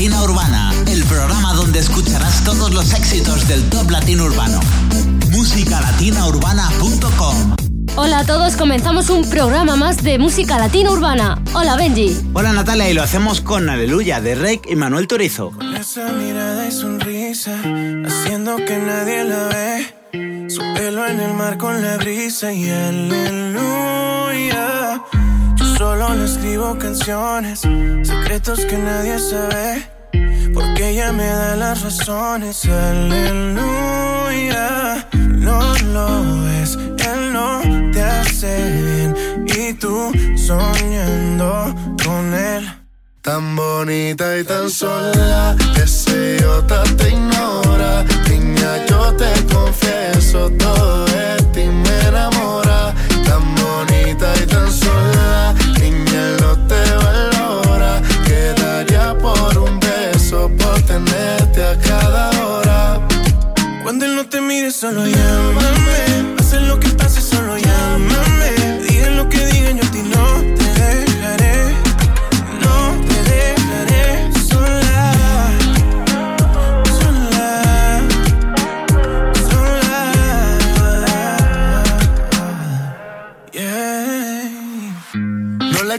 Latina Urbana, el programa donde escucharás todos los éxitos del top latino urbano. musicalatinaurbana.com Hola a todos, comenzamos un programa más de música latina urbana. Hola Benji. Hola Natalia y lo hacemos con Aleluya de Rake y Manuel Turizo. esa mirada y sonrisa, haciendo que nadie la ve. Su pelo en el mar con la brisa y aleluya Solo le escribo canciones, secretos que nadie sabe. Porque ella me da las razones, aleluya. No lo ves, él no te hace bien. Y tú soñando con él. Tan bonita y tan sola, ese idiota te ignora. Niña, yo te confieso todo de ti me enamora. Tan bonita y tan sola solo llámame.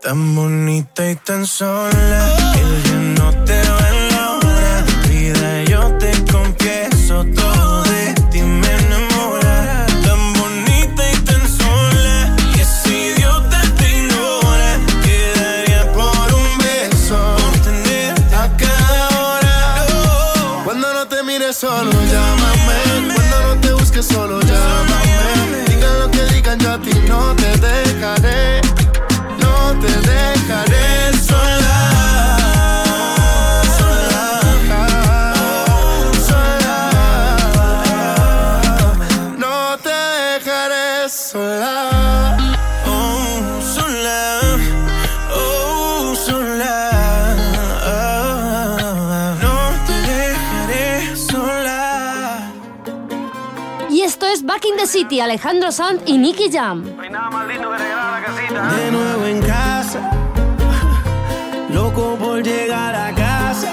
Tan bonita y tan sola, City, Alejandro Sanz y Nicky Jam. No hay nada más lindo que regalar la casita. De nuevo en casa, loco por llegar a casa.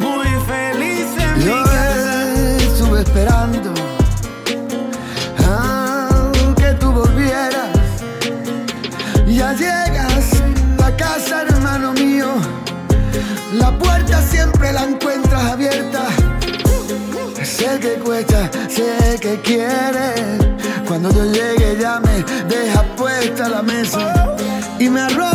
Muy feliz en Yo mi casa. estuve esperando que tú volvieras. Ya llegas a casa, hermano mío. La puerta siempre la encuentras abierta. Sé que cuesta, sé que quieres. Cuando yo llegue ya me dejas puesta la mesa y me arropas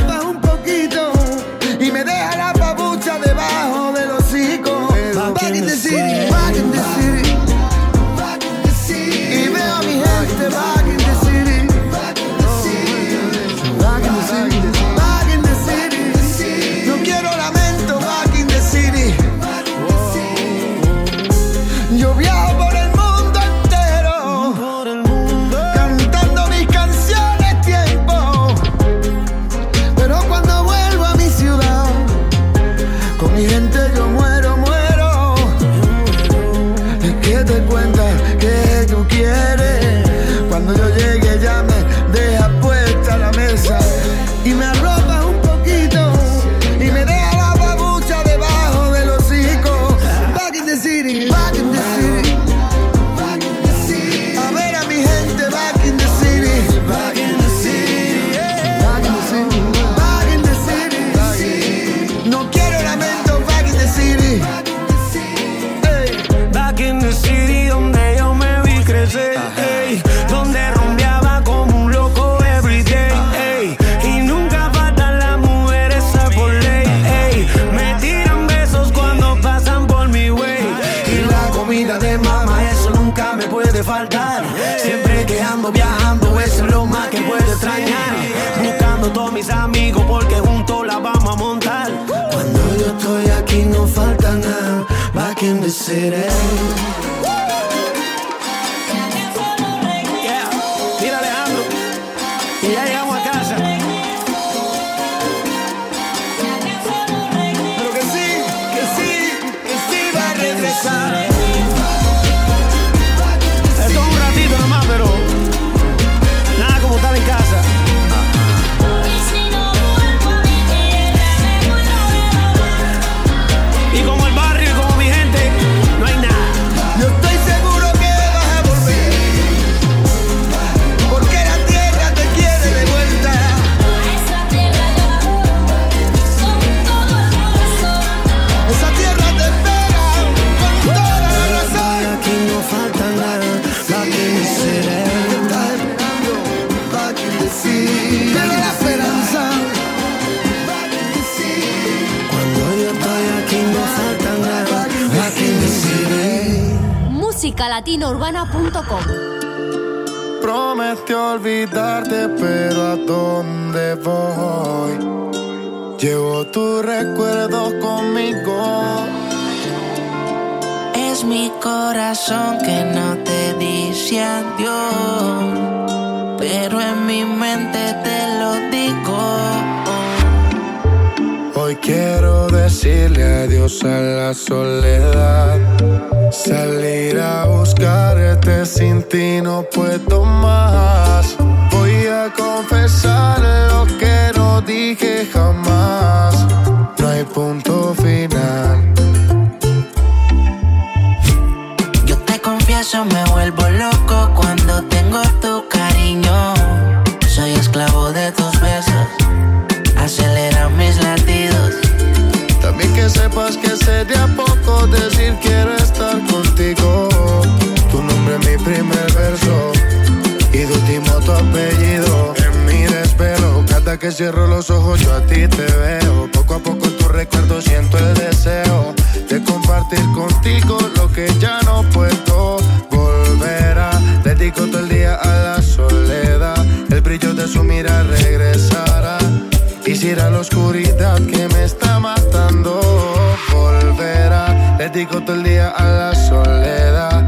digo todo el día a la soledad.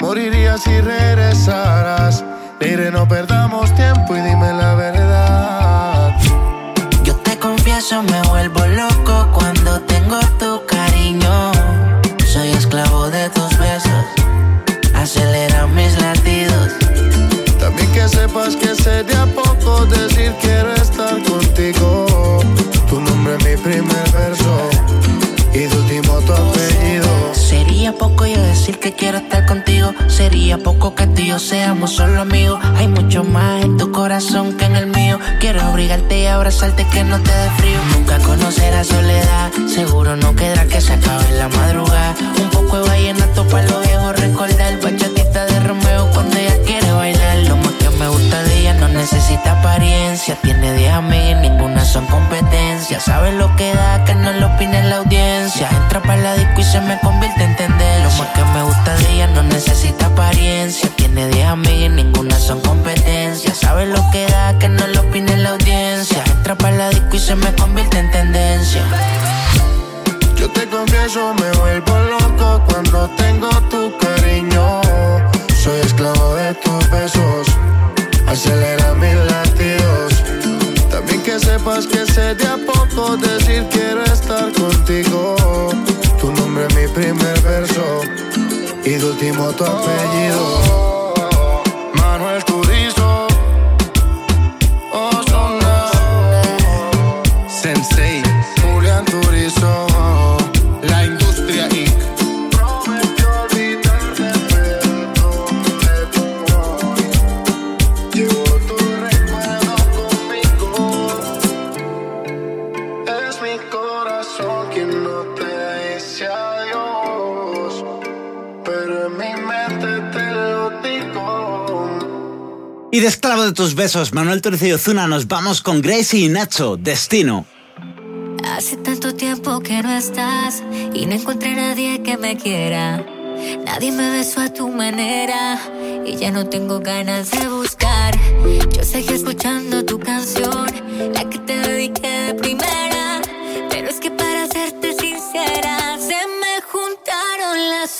Moriría si regresaras. Mire, no perdamos tiempo y dime la verdad. Quiero estar contigo. Sería poco que tú y yo seamos solo amigos. Hay mucho más en tu corazón que en el mío. Quiero abrigarte y abrazarte que no te dé frío. Nunca conocerás soledad. Seguro no quedará que se acabe la madrugada. Un poco de vallenato para los viejos recordar. Necesita apariencia. Tiene 10 amigas, ninguna son competencia. Sabe lo que da, que no lo opine la audiencia. Entra para la disco y se me convierte en tendencia. Lo más que me gusta de ella no necesita apariencia. Tiene 10 amigas, ninguna son competencia. Sabe lo que da, que no lo opine la audiencia. Entra para la disco y se me convierte en tendencia. Yo te confieso, me vuelvo loco cuando tengo tu cariño. Soy esclavo de tus besos, acelera. También que sepas que sería poco decir quiero estar contigo. Tu nombre es mi primer verso y de último tu apellido. Y de esclavo de tus besos, Manuel Turizo y Ozuna, nos vamos con Gracie y Nacho, Destino. Hace tanto tiempo que no estás y no encontré nadie que me quiera. Nadie me besó a tu manera y ya no tengo ganas de buscar. Yo seguí escuchando tu canción, la que te dediqué de primera. Pero es que para serte sincera, se me juntaron las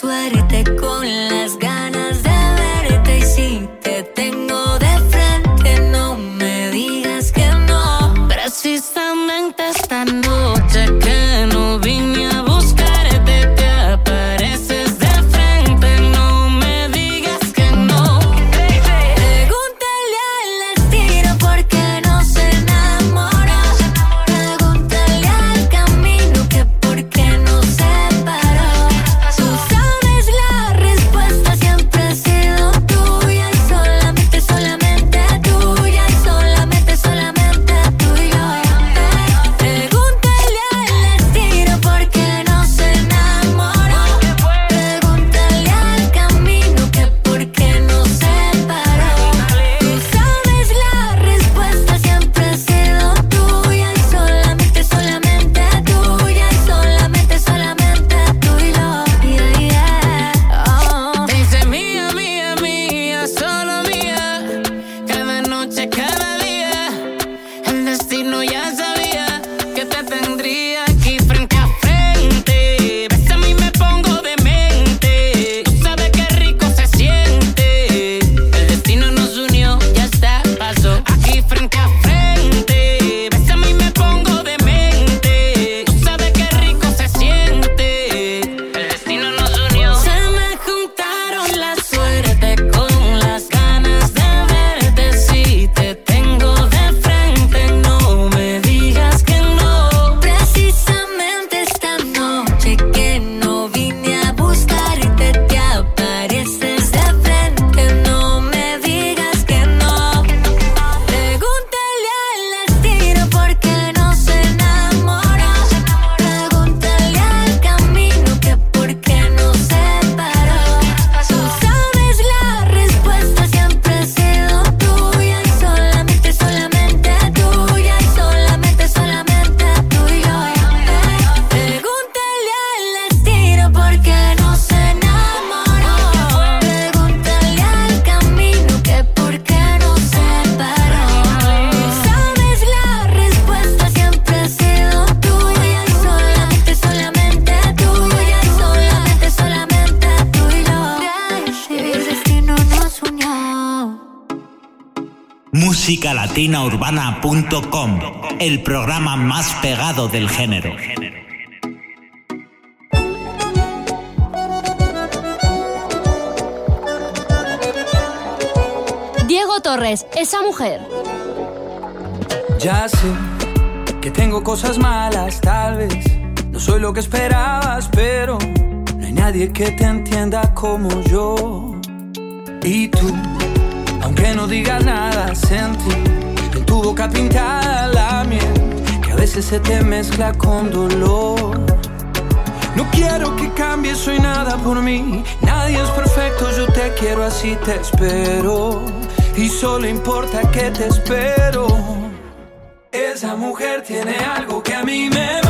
musicalatinaurbana.com, el programa más pegado del género. Diego Torres, esa mujer. Ya sé que tengo cosas malas, tal vez. No soy lo que esperabas, pero no hay nadie que te entienda como yo. Y tú, aunque no digas nada, sentí tu boca pintada la miel, que a veces se te mezcla con dolor. No quiero que cambies, soy nada por mí. Nadie es perfecto, yo te quiero así, te espero. Y solo importa que te espero. Esa mujer tiene algo que a mí me mata.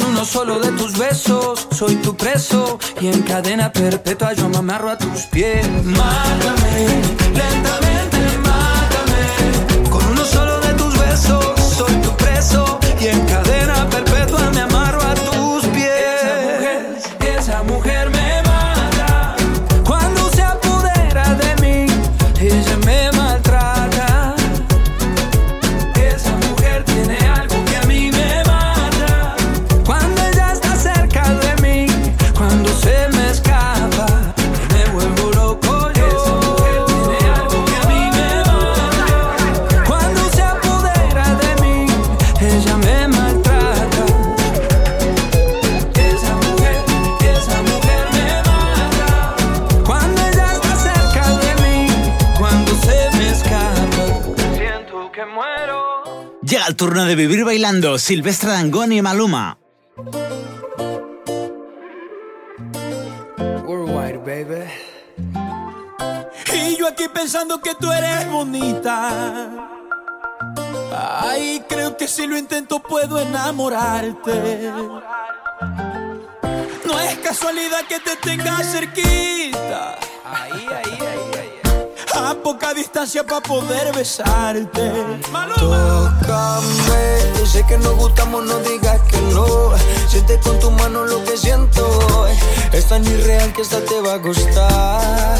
Uno solo de tus besos soy tu preso y en cadena perpetua yo me amarro a tus pies. Mátame, lentamente, mátame. Con uno solo de tus besos soy tu preso y en cadena turno de vivir bailando Silvestre Dangón y Maluma. baby. Y yo aquí pensando que tú eres bonita. Ay, creo que si lo intento puedo enamorarte. No es casualidad que te tenga cerquita. Ahí, ahí, ahí, ahí a poca distancia para poder besarte. Tócame, sé que nos gustamos, no digas que no. Siente con tu mano lo que siento. Es tan irreal que esta te va a gustar.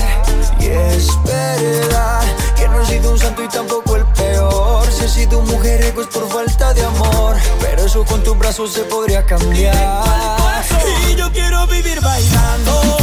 Y es verdad que no he sido un santo y tampoco el peor. Si he sido un mujeriego es por falta de amor. Pero eso con tus brazos se podría cambiar. Y yo quiero vivir bailando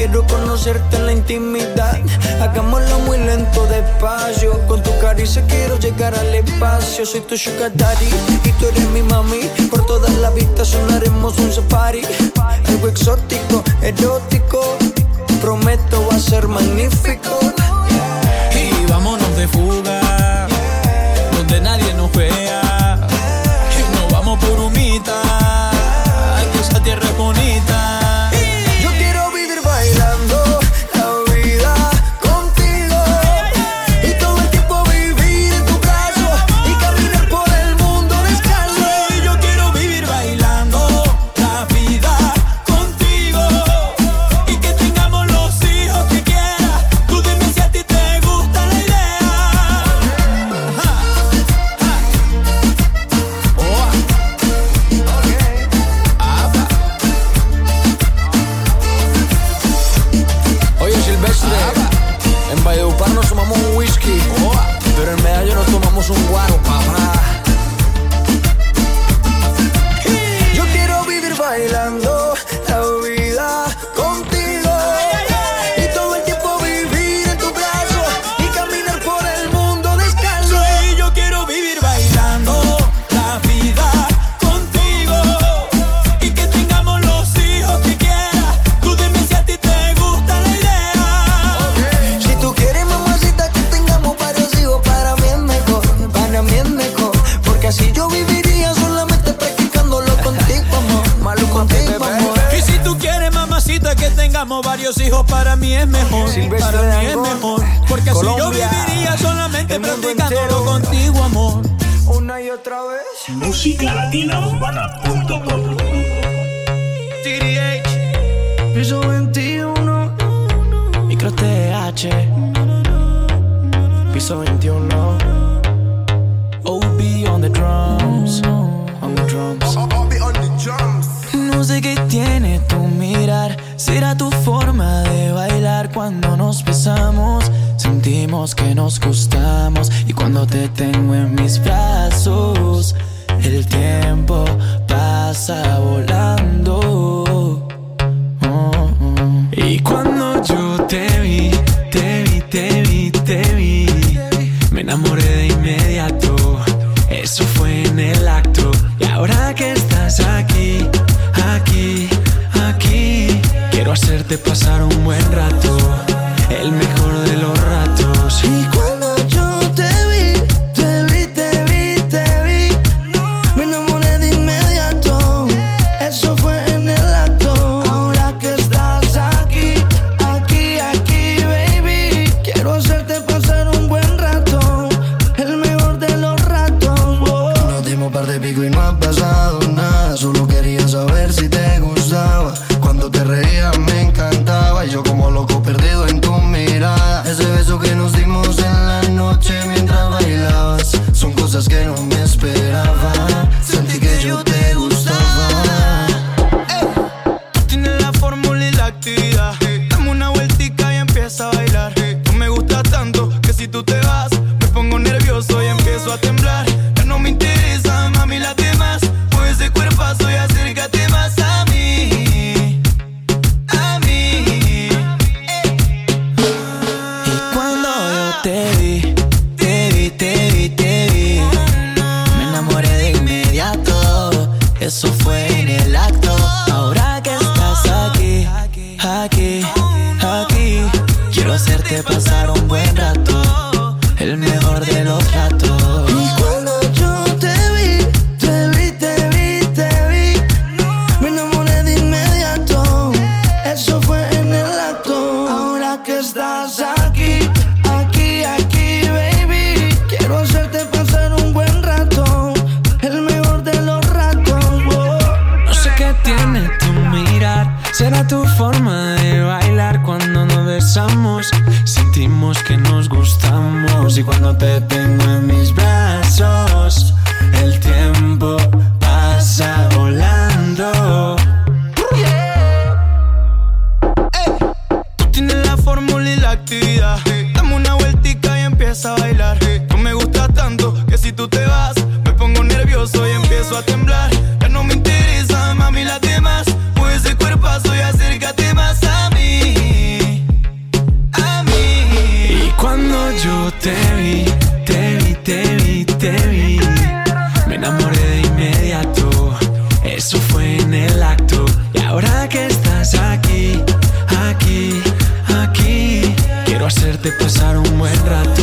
Quiero conocerte en la intimidad. Hagámoslo muy lento, despacio. Con tu caricia quiero llegar al espacio. Soy tu sugar daddy y tú eres mi mami. Por todas las vistas sonaremos un safari. Algo exótico, erótico. Prometo va a ser magnífico. Y vámonos de fuga, donde nadie nos vea. de pasar un buen rato.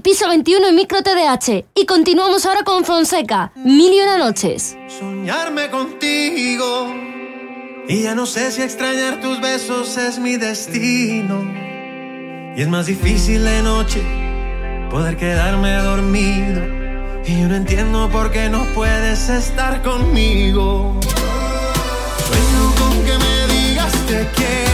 piso 21 y micro TDH. Y continuamos ahora con Fonseca, Mil y una noches. Soñarme contigo. Y ya no sé si extrañar tus besos es mi destino. Y es más difícil de noche poder quedarme dormido. Y yo no entiendo por qué no puedes estar conmigo. Sueño con que me digas que quiero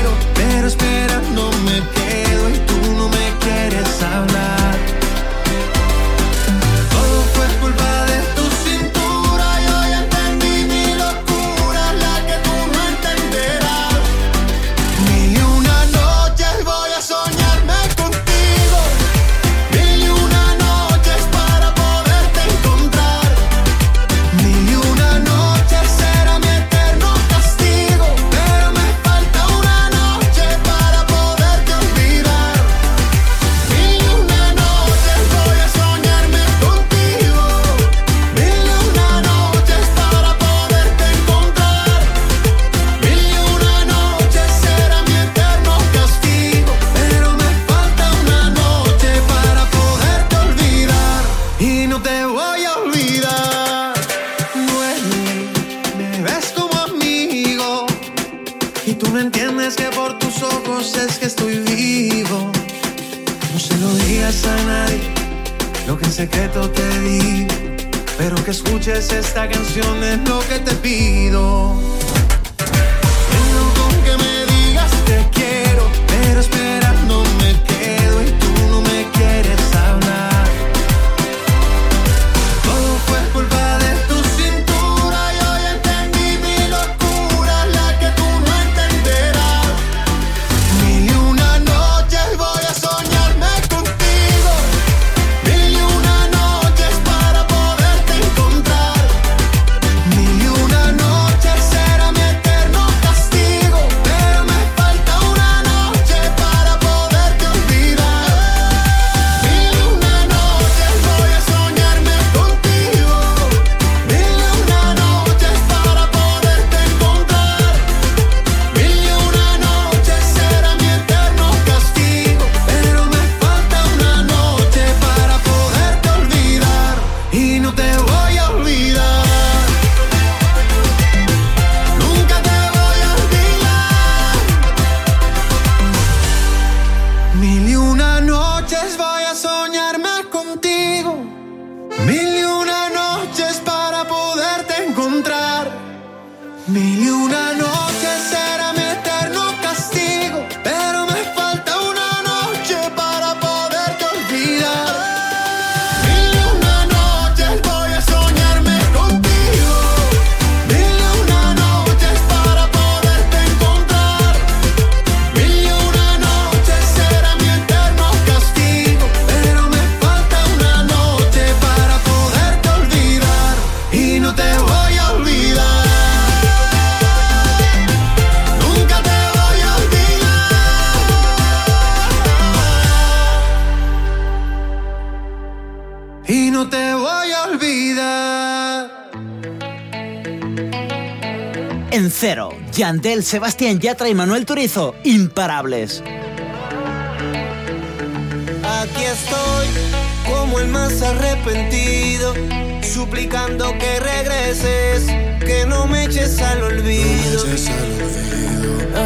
digas a nadie lo que en secreto te di, pero que escuches esta canción es lo que te pido. Vengo con que me digas te quiero, pero espera. Yandel, Sebastián Yatra y Manuel Turizo, imparables. Aquí estoy, como el más arrepentido, suplicando que regreses, que no me eches al olvido.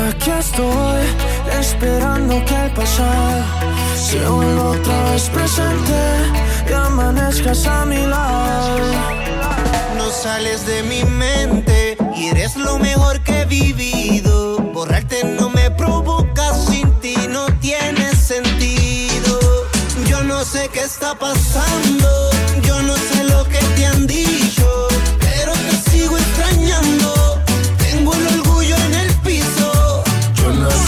Aquí estoy, esperando que el pasado se vuelva otra vez presente y amanezcas a mi lado. No sales de mi mente eres lo mejor que he vivido. Borrarte no me provoca, sin ti no tiene sentido. Yo no sé qué está pasando, yo no sé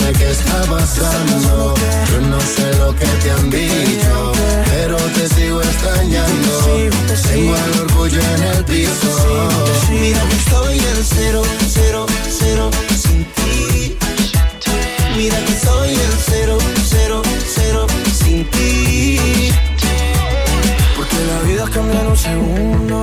sé qué está pasando, yo no sé lo que te han dicho, pero te sigo extrañando. Tengo el orgullo en el piso. Mira que estoy en cero, cero, cero sin ti. Mira que estoy en cero, cero, cero sin ti. Porque la vida cambia en un segundo,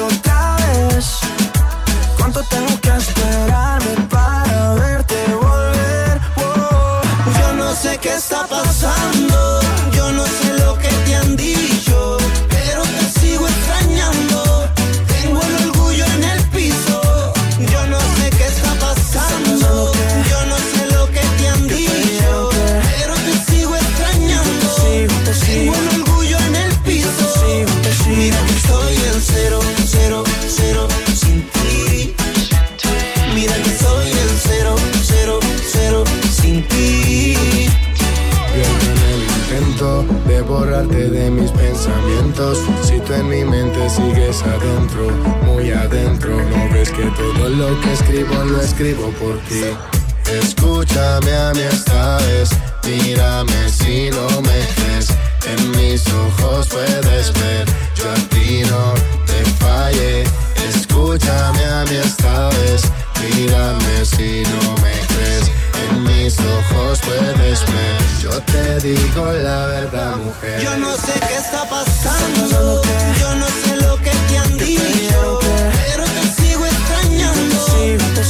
otra vez? ¿Cuánto tengo que esperarme para verte volver? Oh. Yo no sé qué está pasando, yo no sé adentro, muy adentro, no ves que todo lo que escribo lo escribo por ti. Escúchame a mí esta vez, mírame si no me crees. En mis ojos puedes ver, yo a ti no te fallé. Escúchame a mí esta vez, mírame si no me crees. En mis ojos puedes ver, yo te digo la verdad, mujer. Yo no sé qué está pasando, yo no sé lo que te han dicho, pero te sigo extrañando.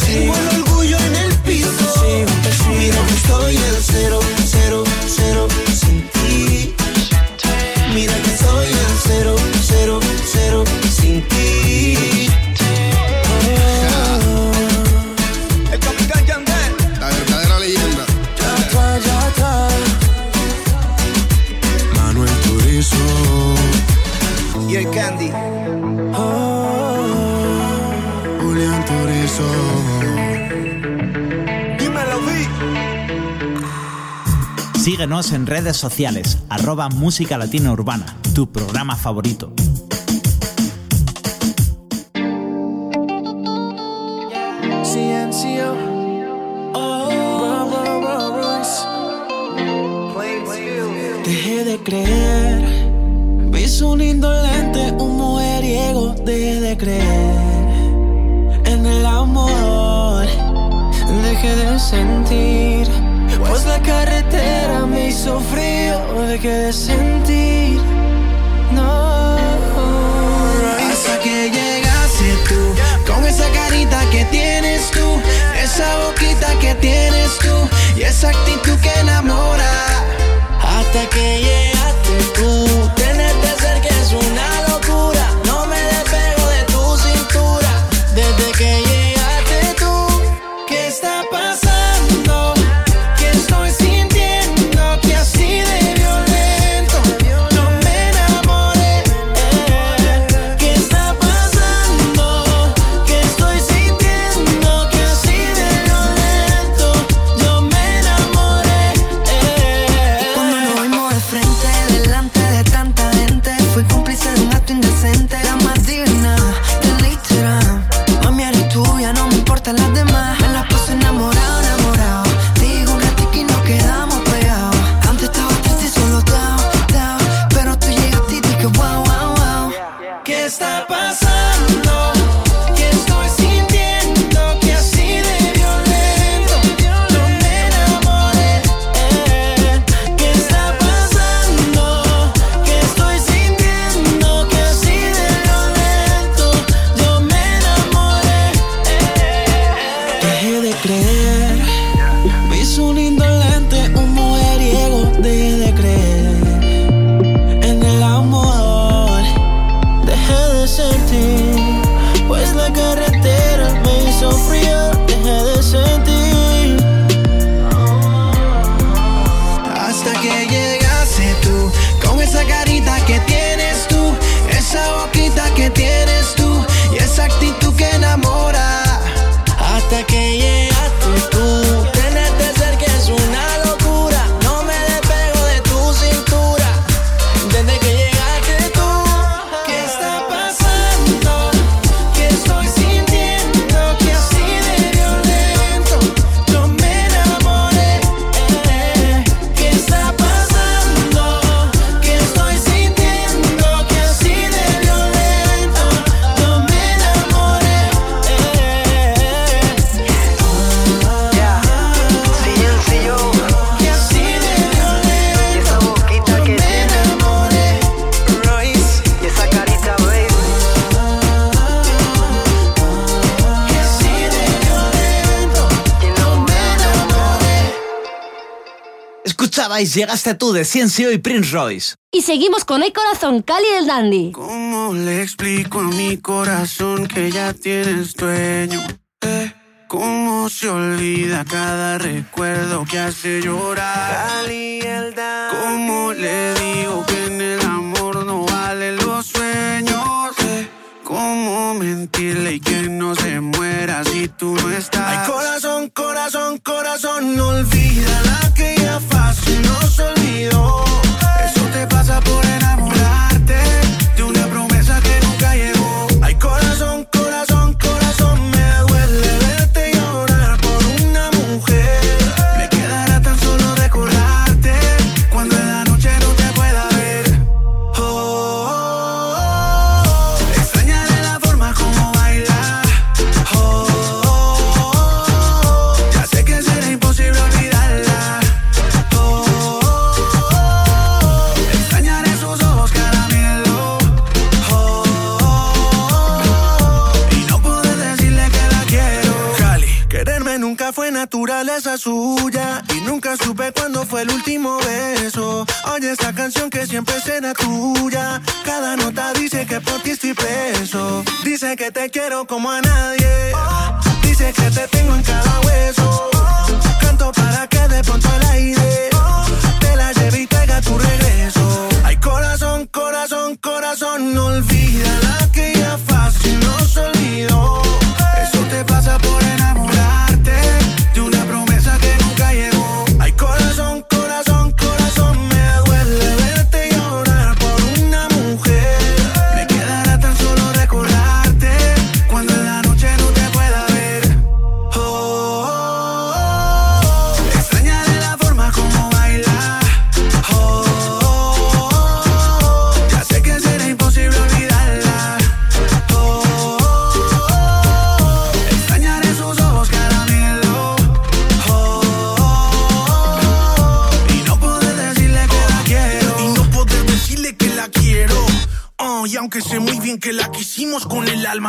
Tengo el orgullo en el piso. Mira que estoy en cero, cero, en redes sociales, arroba Música Latina Urbana, tu programa favorito. sentir. No. Hasta que llegaste tú, con esa carita que tienes tú, esa boquita que tienes tú y esa actitud que enamora. Hasta que llegaste tú Vice llegaste tú de Ciencio y Prince Royce. Y seguimos con El Corazón, Cali del Dandy. ¿Cómo le explico a mi corazón que ya tienes dueño? Eh, ¿Cómo se olvida cada recuerdo que hace llorar? Cali el Dandy. ¿Cómo le digo que en el amor no valen los sueños? Eh, ¿Cómo mentirle y que no se si tú no estás? Ay, corazón, corazón, corazón, no olvida la que ya fácil nos olvidó. Eso te pasa por enamorar. y nunca supe cuándo fue el último beso. Oye esta canción que siempre será tuya. Cada nota dice que por ti estoy preso. Dice que te quiero como a nadie. Dice que te tengo en cada hueso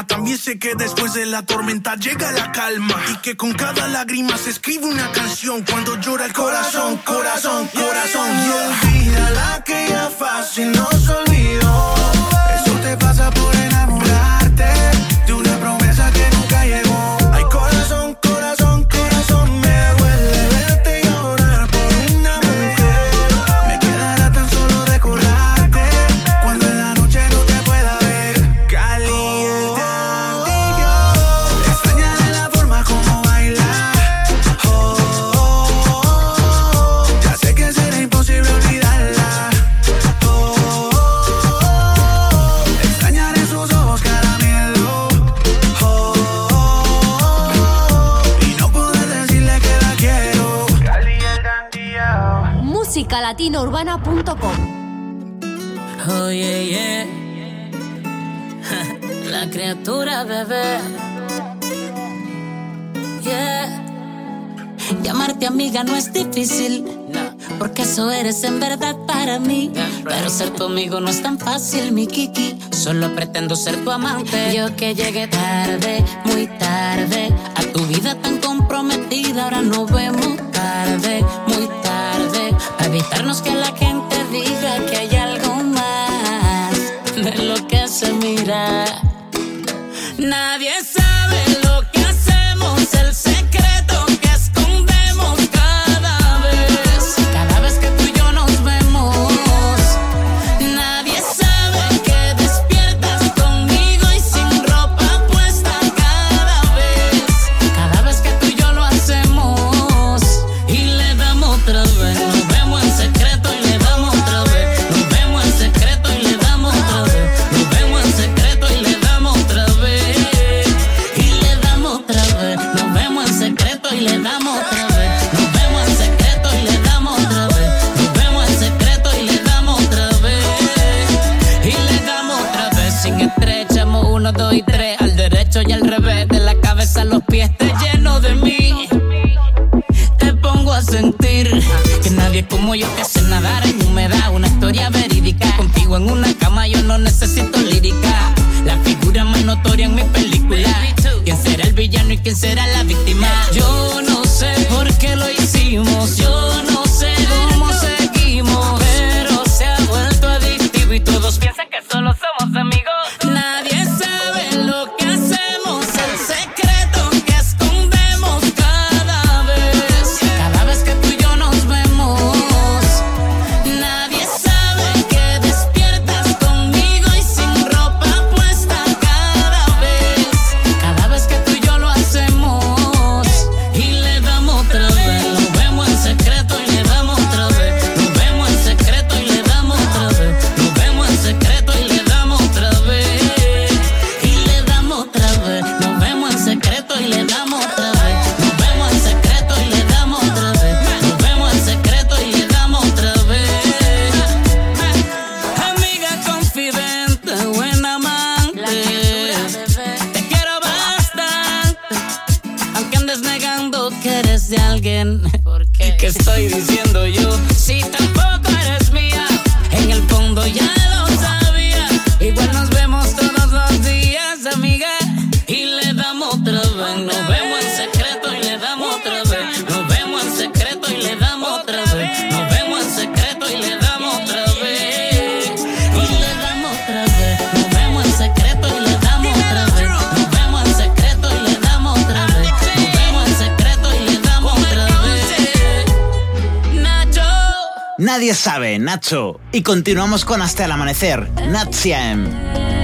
También sé que después de la tormenta llega la calma. Y que con cada lágrima se escribe una canción. Cuando llora el corazón, corazón, corazón. Y olvida la que ya fácil nos olvidó. Eso te pasa por enamorar. Oh yeah. La criatura bebé. Yeah. Llamarte amiga no es difícil. Porque eso eres en verdad para mí. Pero ser tu amigo no es tan fácil, mi Kiki. Solo pretendo ser tu amante. Yo que llegué tarde, muy tarde. A tu vida tan comprometida, ahora nos vemos tarde, muy tarde. Para evitarnos que la que Y continuamos con Hasta el Amanecer, Natsiem.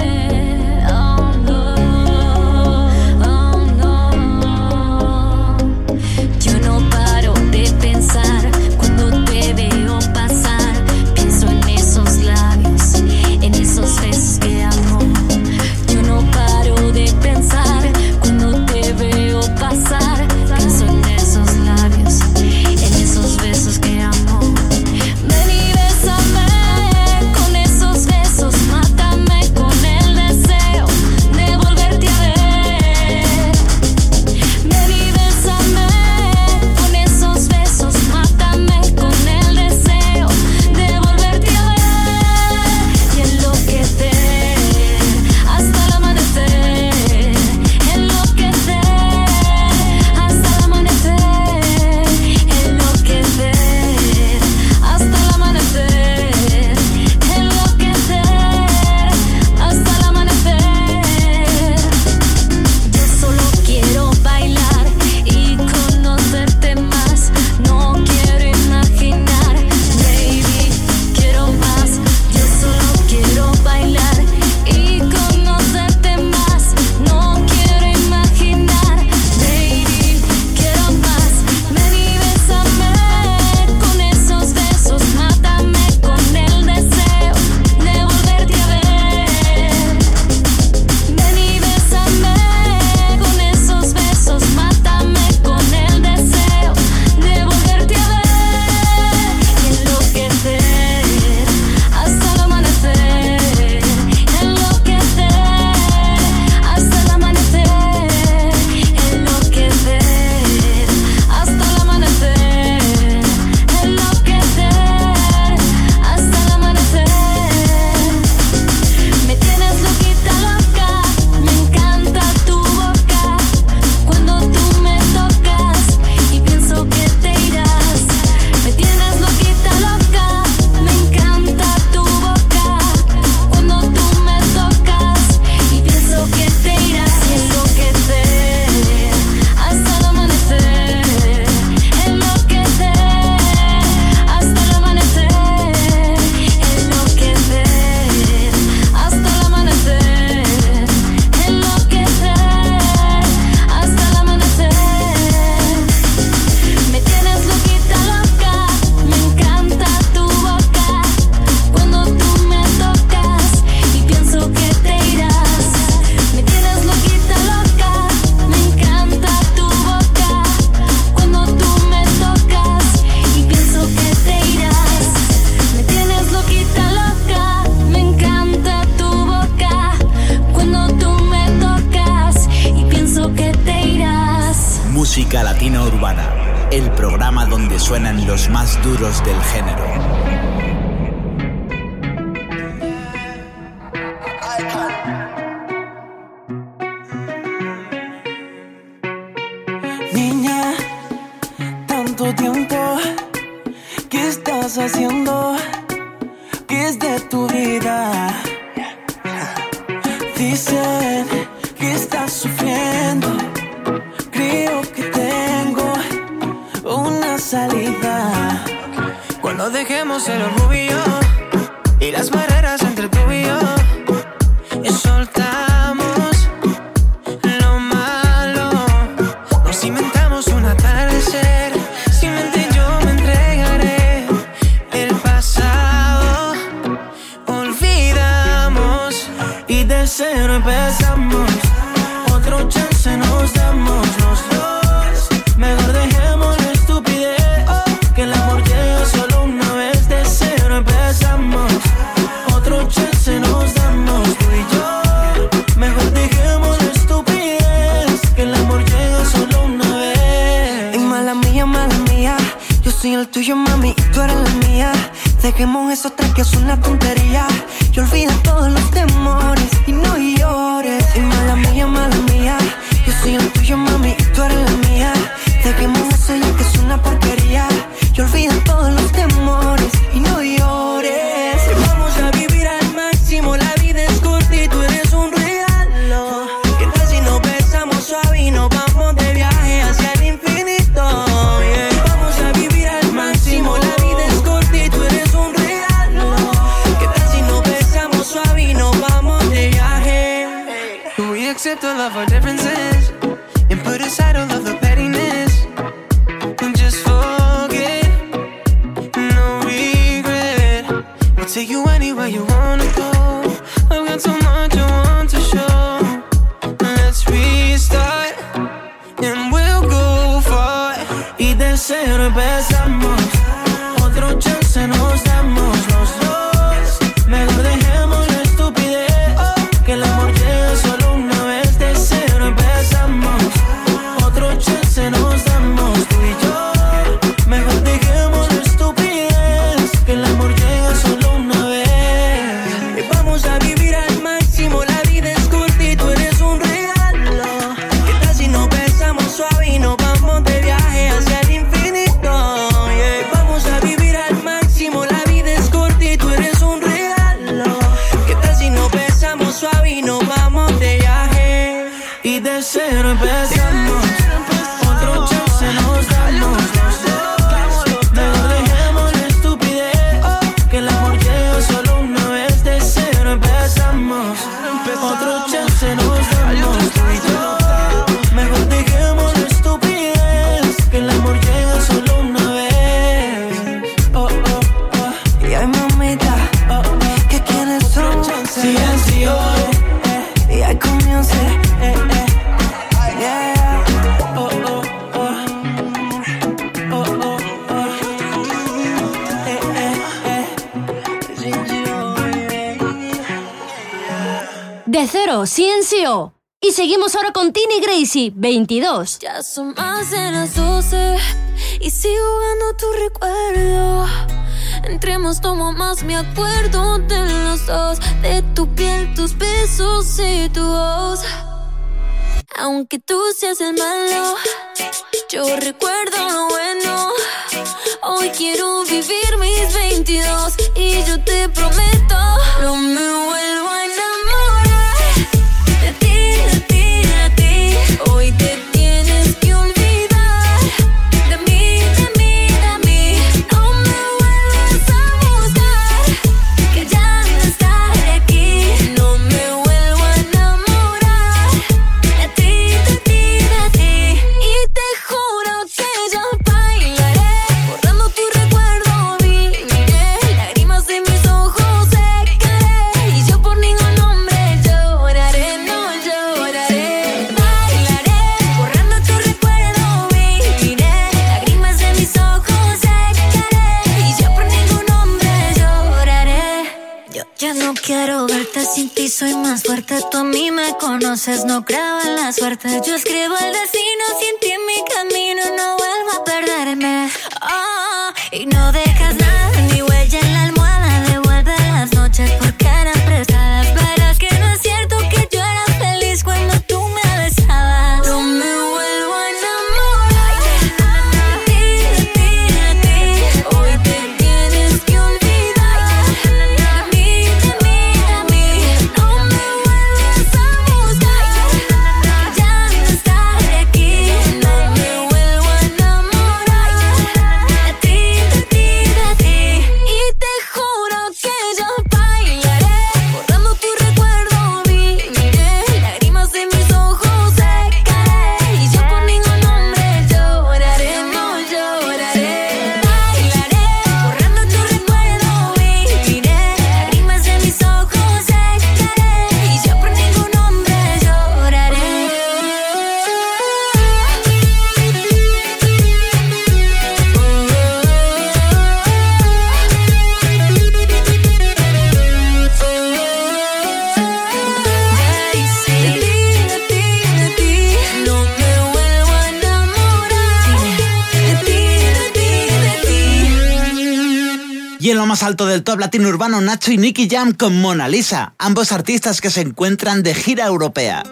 Easy 22. Ya son más de las 12 y sigo jugando tu recuerdo. Entremos, tomo más, acuerdo de los dos, de tu piel, tus besos y tu voz. Aunque tú seas el malo, yo recuerdo lo bueno. Hoy quiero vivir mis 22. No creo en la suerte. Yo escribo el destino, top latino urbano, Nacho y Nicky Jam con Mona Lisa, ambos artistas que se encuentran de gira europea.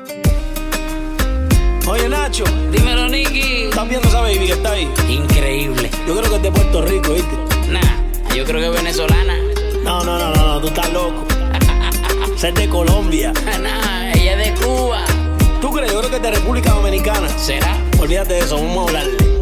Oye, Nacho. Dímelo, Nicky. ¿Estás viendo esa baby que está ahí? Increíble. Yo creo que es de Puerto Rico, ¿viste? Nah, yo creo que es venezolana. No, no, no, no, no, tú estás loco. Es de Colombia. nah, ella es de Cuba. ¿Tú crees? Yo creo que es de República Dominicana. ¿Será? Olvídate de eso, vamos a hablarle.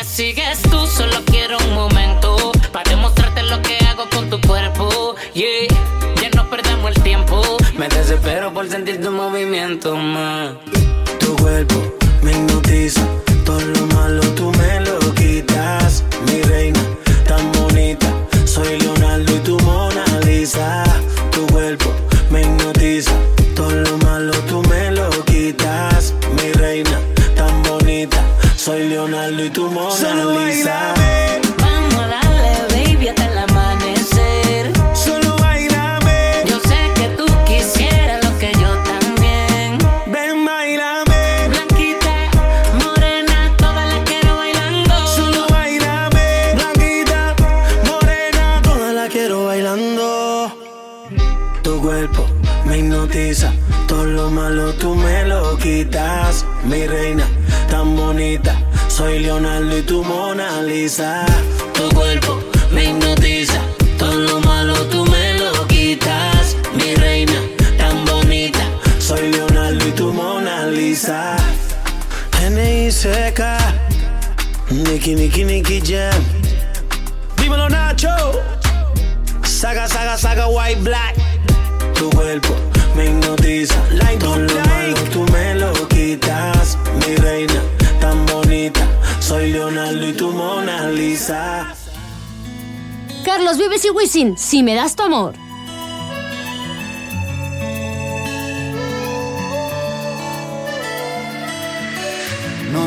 Me sigues tú, solo quiero un momento para demostrarte lo que hago con tu cuerpo. Yeah, ya no perdamos el tiempo. Me desespero por sentir tu movimiento, más. Tu cuerpo me hipnotiza. Todo lo malo tú me N.I. seca. Nicky, Nicky, Nicky Jam. Dímelo, Nacho. Saga, saga, saga, white, black. Tu cuerpo me hipnotiza. Todo lo malo tú me lo quitas. Mi reina, tan bonita. Soy Leonardo y tu Mona Lisa. Carlos Vives y Wisin, si me das tu amor.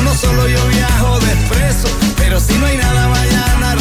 uno solo yo viajo de expreso. Pero si no hay nada, vayan a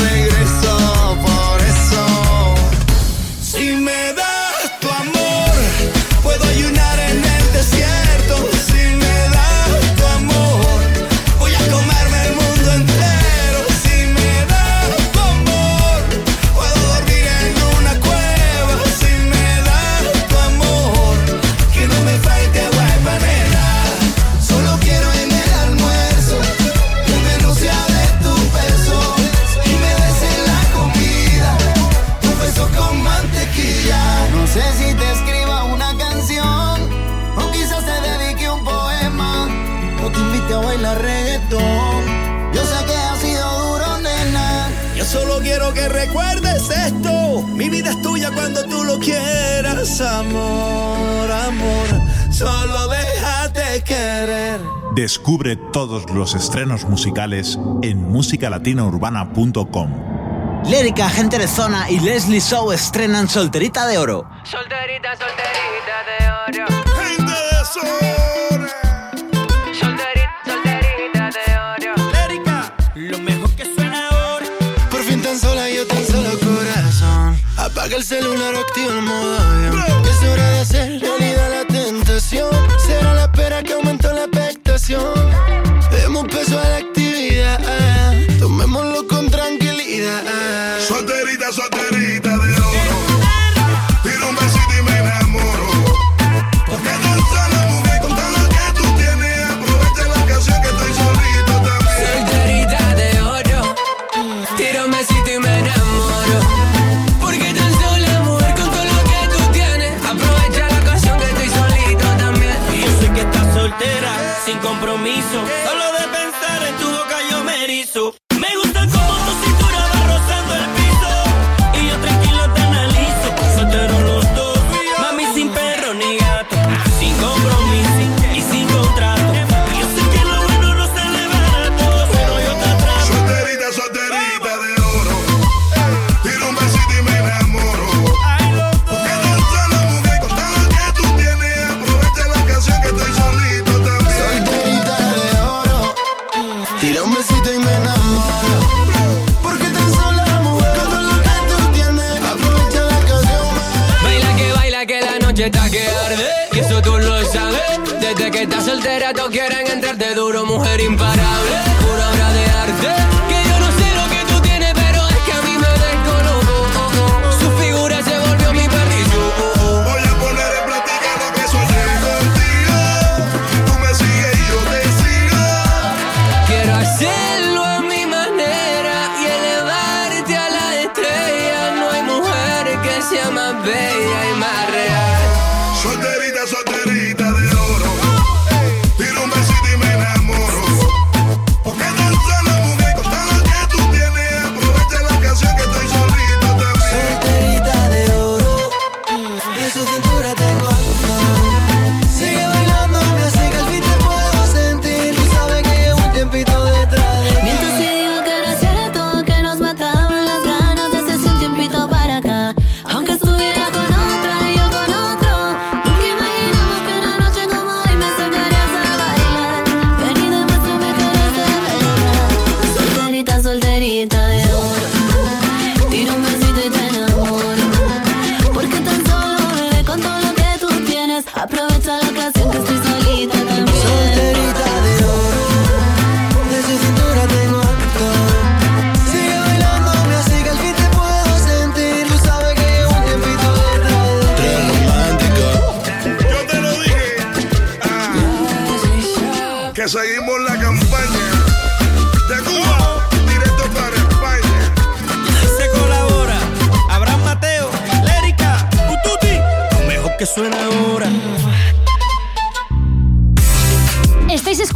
amor, amor, solo déjate querer. Descubre todos los estrenos musicales en musicalatinourbana.com. Lérica, gente de zona y Leslie Show estrenan Solterita de Oro. Solterita, solterita de oro. Gente de zona. Solterita, solterita de oro. Lérica, lo mejor que suena ahora. Por fin tan sola, yo tan solo corazón. Apaga el celular, activa el modo soltera, todos quieren entrar de duro, mujer impar.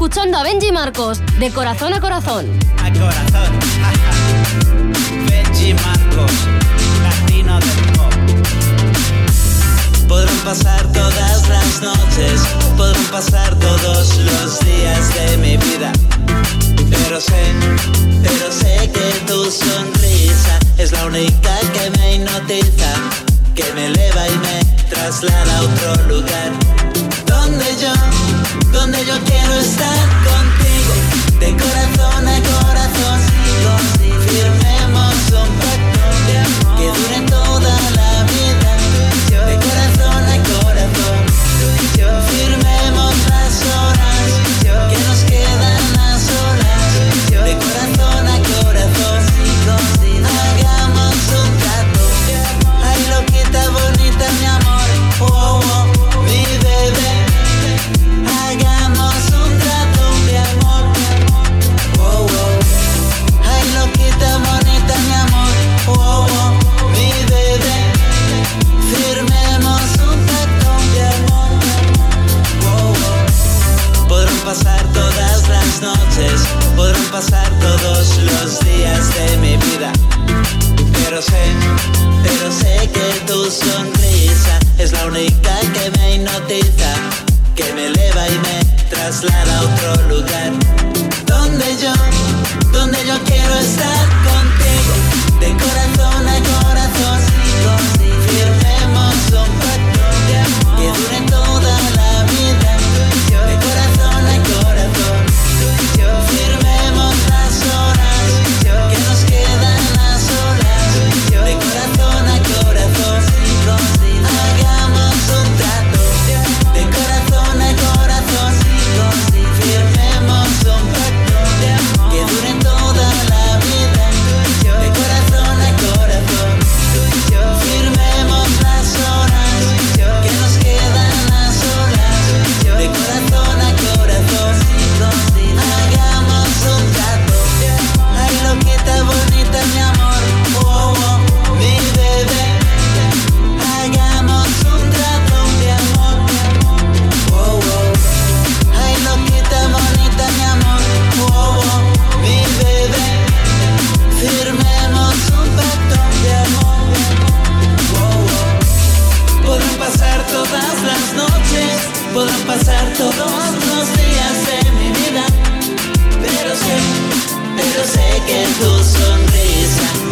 Escuchando a Benji Marcos, de corazón a corazón. A corazón. Benji Marcos, latino del pop. Podrán pasar todas las noches, podrán pasar todos los días de mi vida. Pero sé, pero sé que tu sonrisa es la única que me hipnotiza, que me eleva y me traslada a otro lugar. Donde yo, donde yo quiero estar contigo, de corazón a corazón, firmemos un pacto que dure toda la vida, de corazón a corazón, firmemos pasar todos los días de mi vida. Pero sé, pero sé que tu sonrisa es la única que me hipnotiza, que me eleva y me traslada a otro lugar. Donde yo, donde yo quiero estar contigo, de corazón a corazón.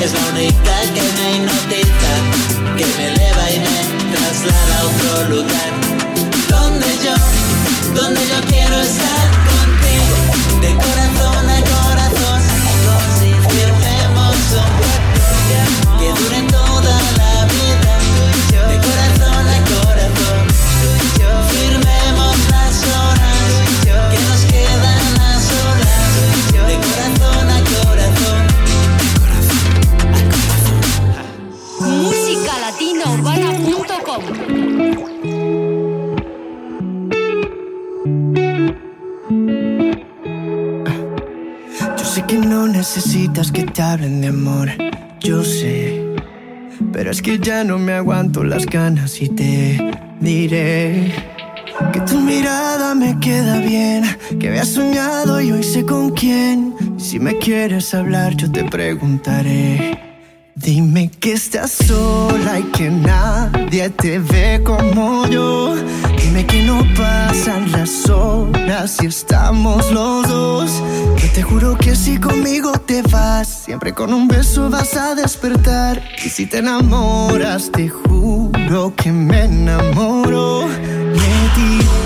Es la única que me hipnotiza, que me eleva y me traslada a otro lugar. Necesitas que te hablen de amor, yo sé. Pero es que ya no me aguanto las ganas y te diré que tu mirada me queda bien, que había soñado y hoy sé con quién. Si me quieres hablar, yo te preguntaré. Dime que estás sola y que nadie te ve como yo. Dime que no pasan las horas si estamos los dos. Te juro que si conmigo te vas, siempre con un beso vas a despertar. Y si te enamoras, te juro que me enamoro de ti.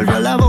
Encontrar. Me volvió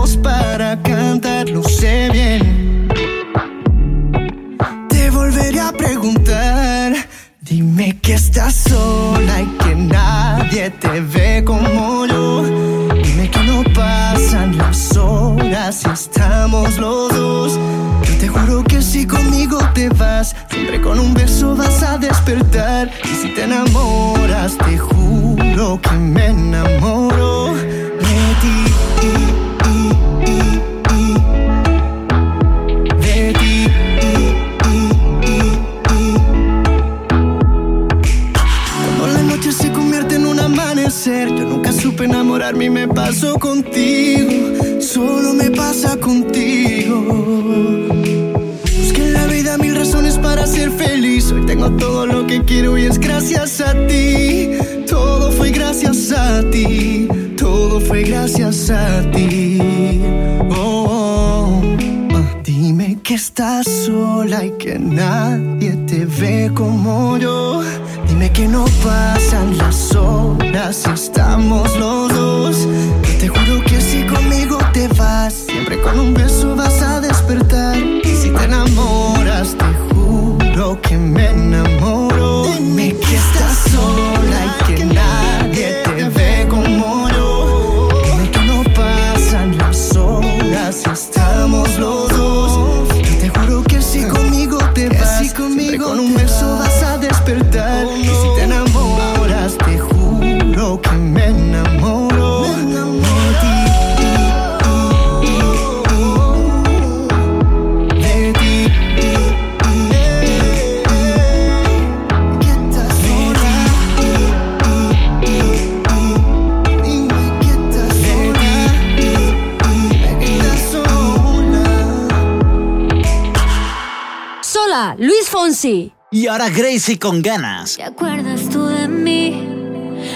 Crazy con ganas. ¿Te acuerdas tú de mí?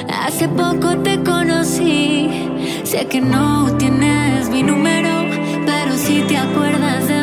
Hace poco te conocí. Sé que no tienes mi número, pero si te acuerdas de mí?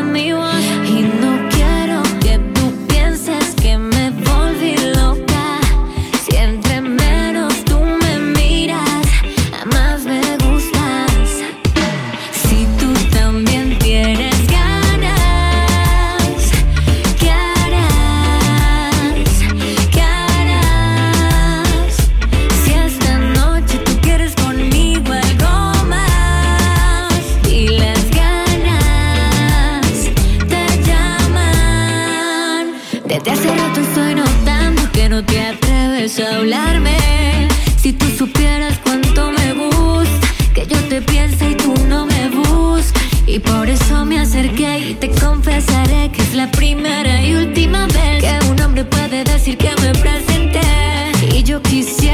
you see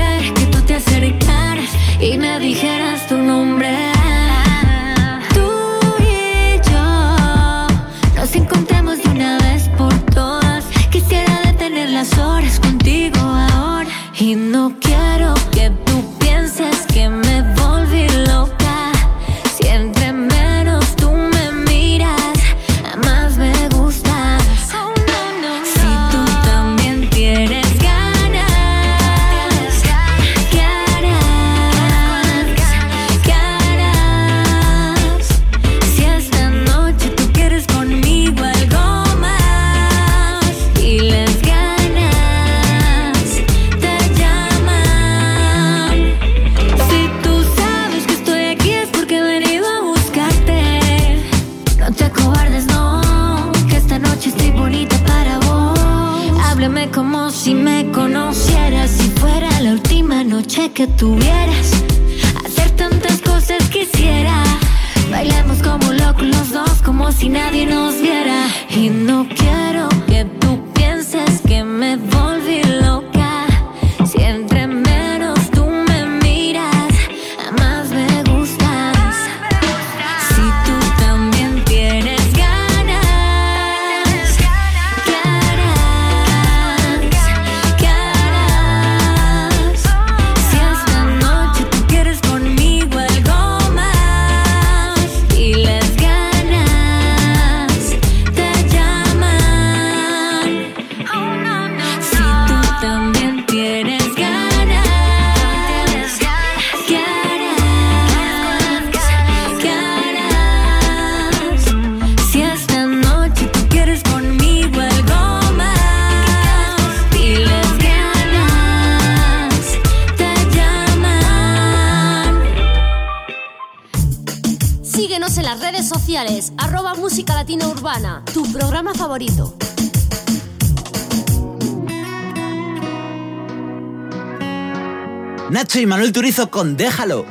Turizo con Déjalo.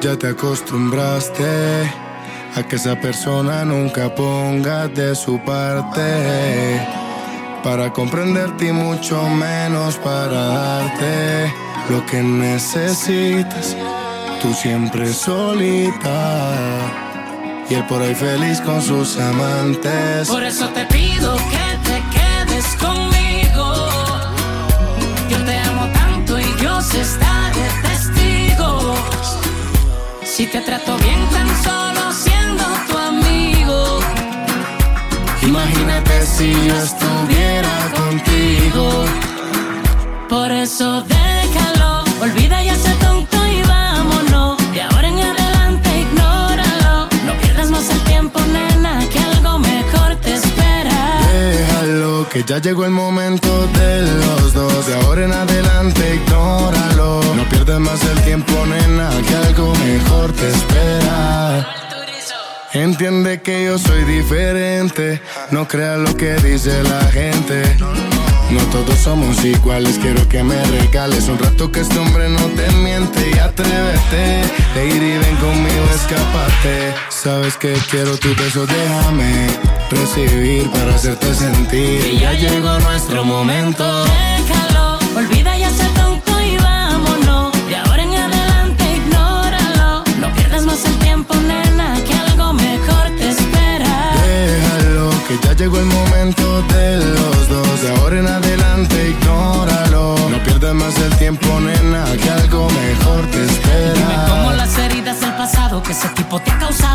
Ya te acostumbraste a que esa persona nunca ponga de su parte para comprenderte y mucho menos para darte lo que necesitas. Tú siempre solita y él por ahí feliz con sus amantes. Por eso te pido Si te trato bien tan solo siendo tu amigo. Imagínate si yo estuviera contigo. Por eso déjalo, olvida ya ese tonto y vámonos. De ahora en adelante ignóralo. No pierdas más el tiempo, nena, que algo mejor te espera. Déjalo, que ya llegó el momento de los dos. De ahora en adelante, ignóralo. Pierdas más el tiempo, nena, que algo mejor te espera. Entiende que yo soy diferente. No creas lo que dice la gente. No todos somos iguales, quiero que me regales un rato que este hombre no te miente y atrévete. Lady, ven conmigo, escápate. Sabes que quiero tu beso, déjame recibir para hacerte sentir. Y ya llegó nuestro momento.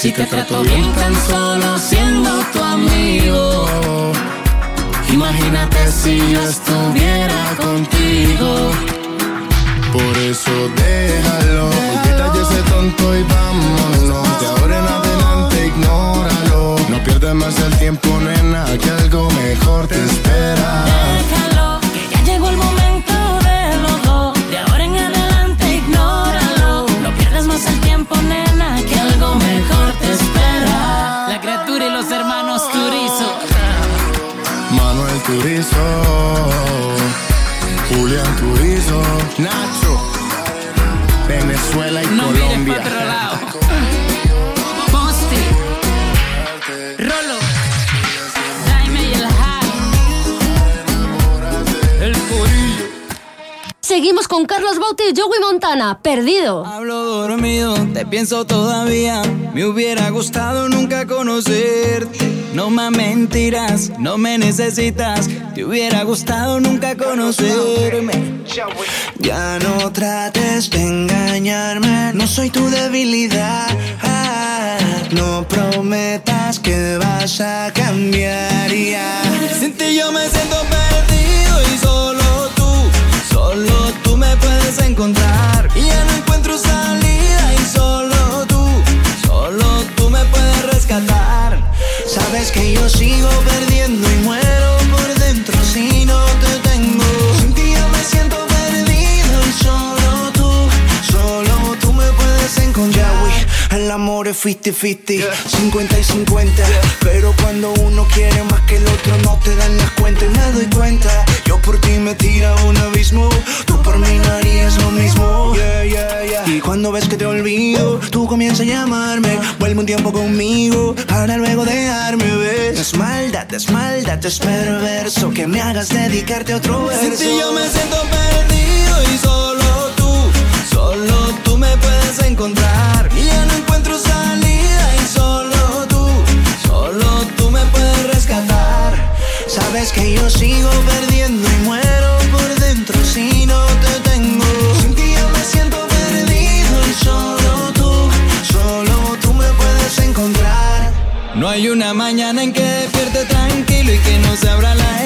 Si te trato bien tan solo siendo tu amigo. Imagínate si yo estuviera contigo. Por eso déjalo, olvida ya ese tonto y vámonos. De ahora en adelante ignóralo. No pierdas más el tiempo, nena, que algo mejor te espera. Los hermanos Turizo. Manuel Turizo, Julián Turizo, Nacho, Venezuela y No Colombia. Seguimos con Carlos Bauti y Joey Montana, perdido. Hablo dormido, te pienso todavía. Me hubiera gustado nunca conocerte. No más mentiras, no me necesitas. Te hubiera gustado nunca conocerme. Ya no trates de engañarme, no soy tu debilidad. No prometas que vas a cambiar ya. Sin ti yo me siento perdido puedes encontrar. Y ya no encuentro salida y solo tú, solo tú me puedes rescatar. Sabes que yo sigo perdiendo y muero por dentro si no te El amor es 50-50, 50 y 50. Pero cuando uno quiere más que el otro, no te dan las cuentas y me doy cuenta. Yo por ti me tira a un abismo, tú por mí no harías lo mismo. Yeah, yeah, yeah. Y cuando ves que te olvido, tú comienzas a llamarme. Vuelve un tiempo conmigo para luego dejarme ver. Es maldad, es maldad, es perverso que me hagas dedicarte a otro verso. Sin ti yo me siento perdido y tú encontrar. Y ya no encuentro salida y solo tú, solo tú me puedes rescatar. Sabes que yo sigo perdiendo y muero por dentro si no te tengo. Sin ti yo me siento perdido y solo tú, solo tú me puedes encontrar. No hay una mañana en que despierte tranquilo y que no se abra la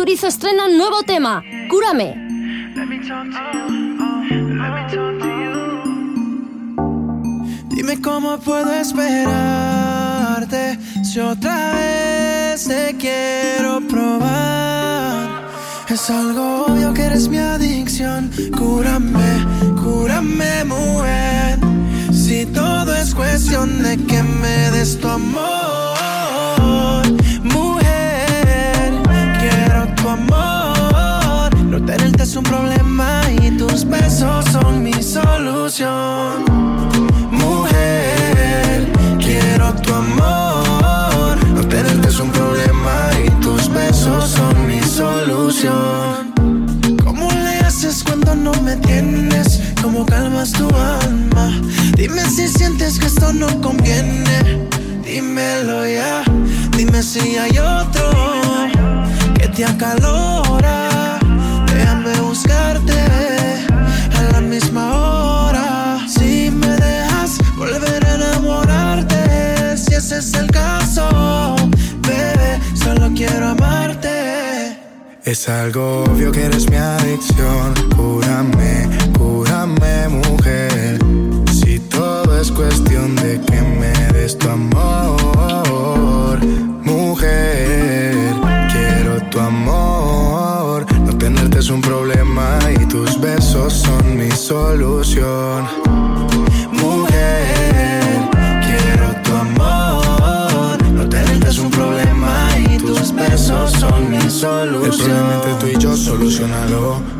Turizo estrenan nuevo tema, Cúrame. Dime cómo puedo esperarte si otra vez te quiero probar. Es algo obvio que eres mi adicción. Cúrame, cúrame, mujer. Si todo es cuestión de que me des tu amor, amor. No tenerte es un problema y tus besos son mi solución. Mujer, quiero tu amor. No tenerte es un problema y tus besos son mi solución. ¿Cómo le haces cuando no me tienes? ¿Cómo calmas tu alma? Dime si sientes que esto no conviene. Dímelo ya. Dime si hay otro te acalora. Déjame buscarte a la misma hora. Si me dejas volver a enamorarte, si ese es el caso, bebé, solo quiero amarte. Es algo obvio que eres mi adicción. Cúrame, cúrame, mujer. Si todo es cuestión de que me des tu amor, es un problema y tus besos son mi solución. Mujer, quiero tu amor. No tenerte es un problema y tus besos son mi solución. El problema entre tú y yo, solucionalo.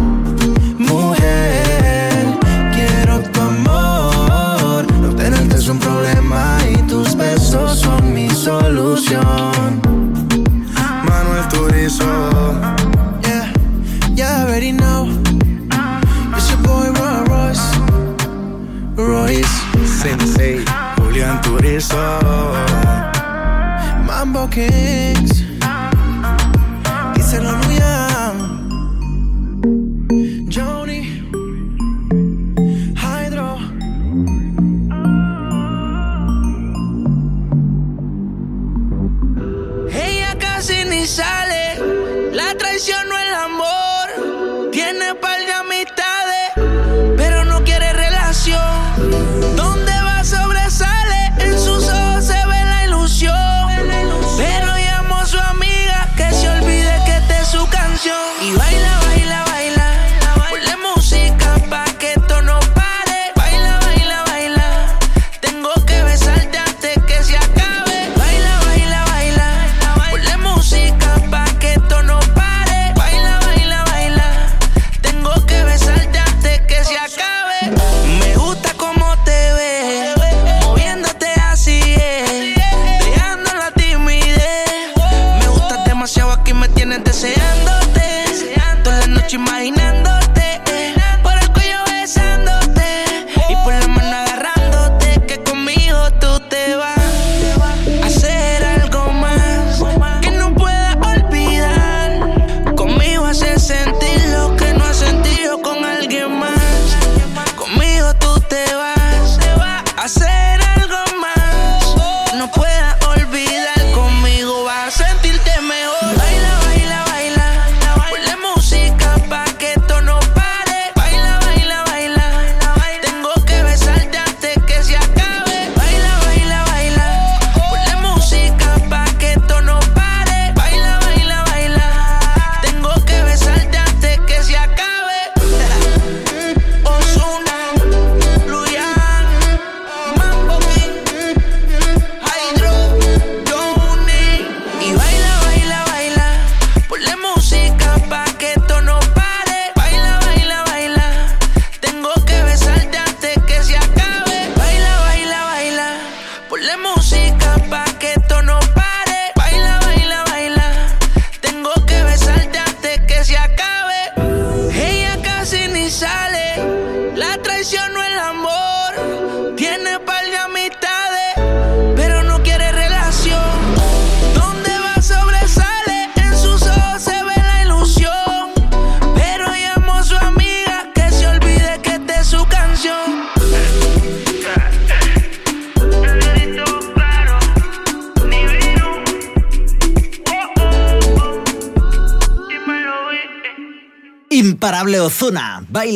Solución. Manuel Turizo. Yeah, you already know. It's your boy Roy Royce. Royce. Sensei, Julián Turizo. Mambo Kings.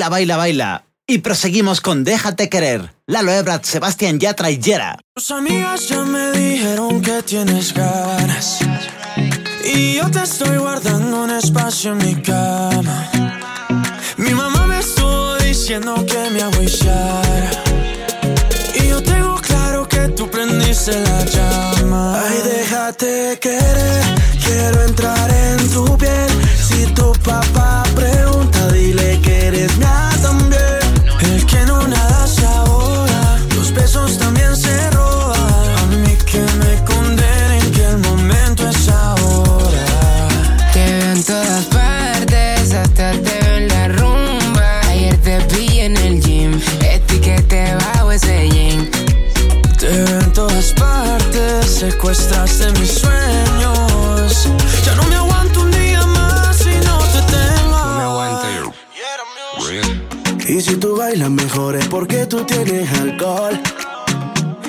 Baila, baila, baila. Y proseguimos con Déjate querer. Lalo Ebrard, Sebastián Yatra y Yera. Tus amigas ya me dijeron que tienes ganas. Y yo te estoy guardando un espacio en mi cama. Mi mamá me estuvo diciendo que me agüillara. Y yo tengo claro que tú prendiste la llama. Ay, déjate querer. Quiero entrar en tu piel. Si tu papá pregunta, Y si tú bailas mejor es porque tú tienes alcohol.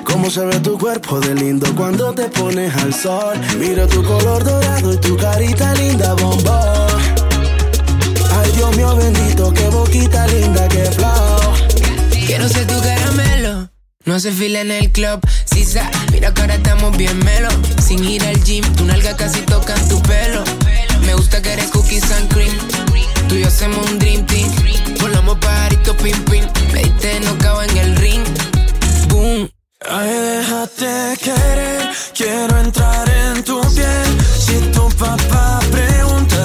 Cómo se ve tu cuerpo de lindo cuando te pones al sol. Mira tu color dorado y tu carita linda, bombón. Ay, Dios mío bendito, qué boquita linda, qué flow. Quiero ser tu caramelo. No se fila en el club, Mira que ahora estamos bien melo. Sin ir al gym, tu nalga casi toca tu pelo. Me gusta que eres cookies and cream. Tú y yo hacemos un dream team. Volamos pajarito pim pim. Me diste no en el ring. Boom. Ay, déjate querer, quiero entrar en tu piel. Si tu papá pregunta,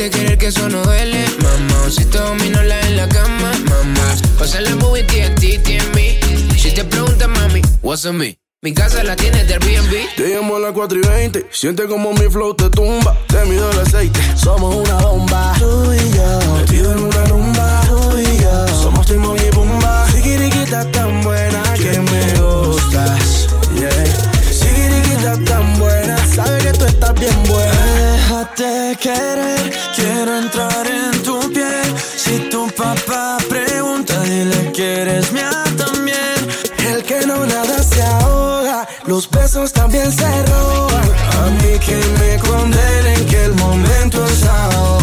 déjate querer que eso no duele, mamá. Si todo la en la cama, mamá. Pasa la movie, TNT, en mí. Si te preguntas, mami, what's on me? Mi casa la tienes del Airbnb. Te llamo a las 4 y 20. Siente como mi flow te tumba. Te mido el aceite. Somos una bomba. Tú y yo. Metido en una rumba. Tú y yo. Somos Timon y Pumba. Sigiriquita tan buena que me gustas. Yeah. Sigiriquita tan buena. Sabe que tú estás bien buena. Déjate querer. Quiero entrar en tu piel. Si tu papá pregunta, dile que eres mía también. El que no nada se ahoga, los besos también se roban. A mí que me condenen que el momento es ahora.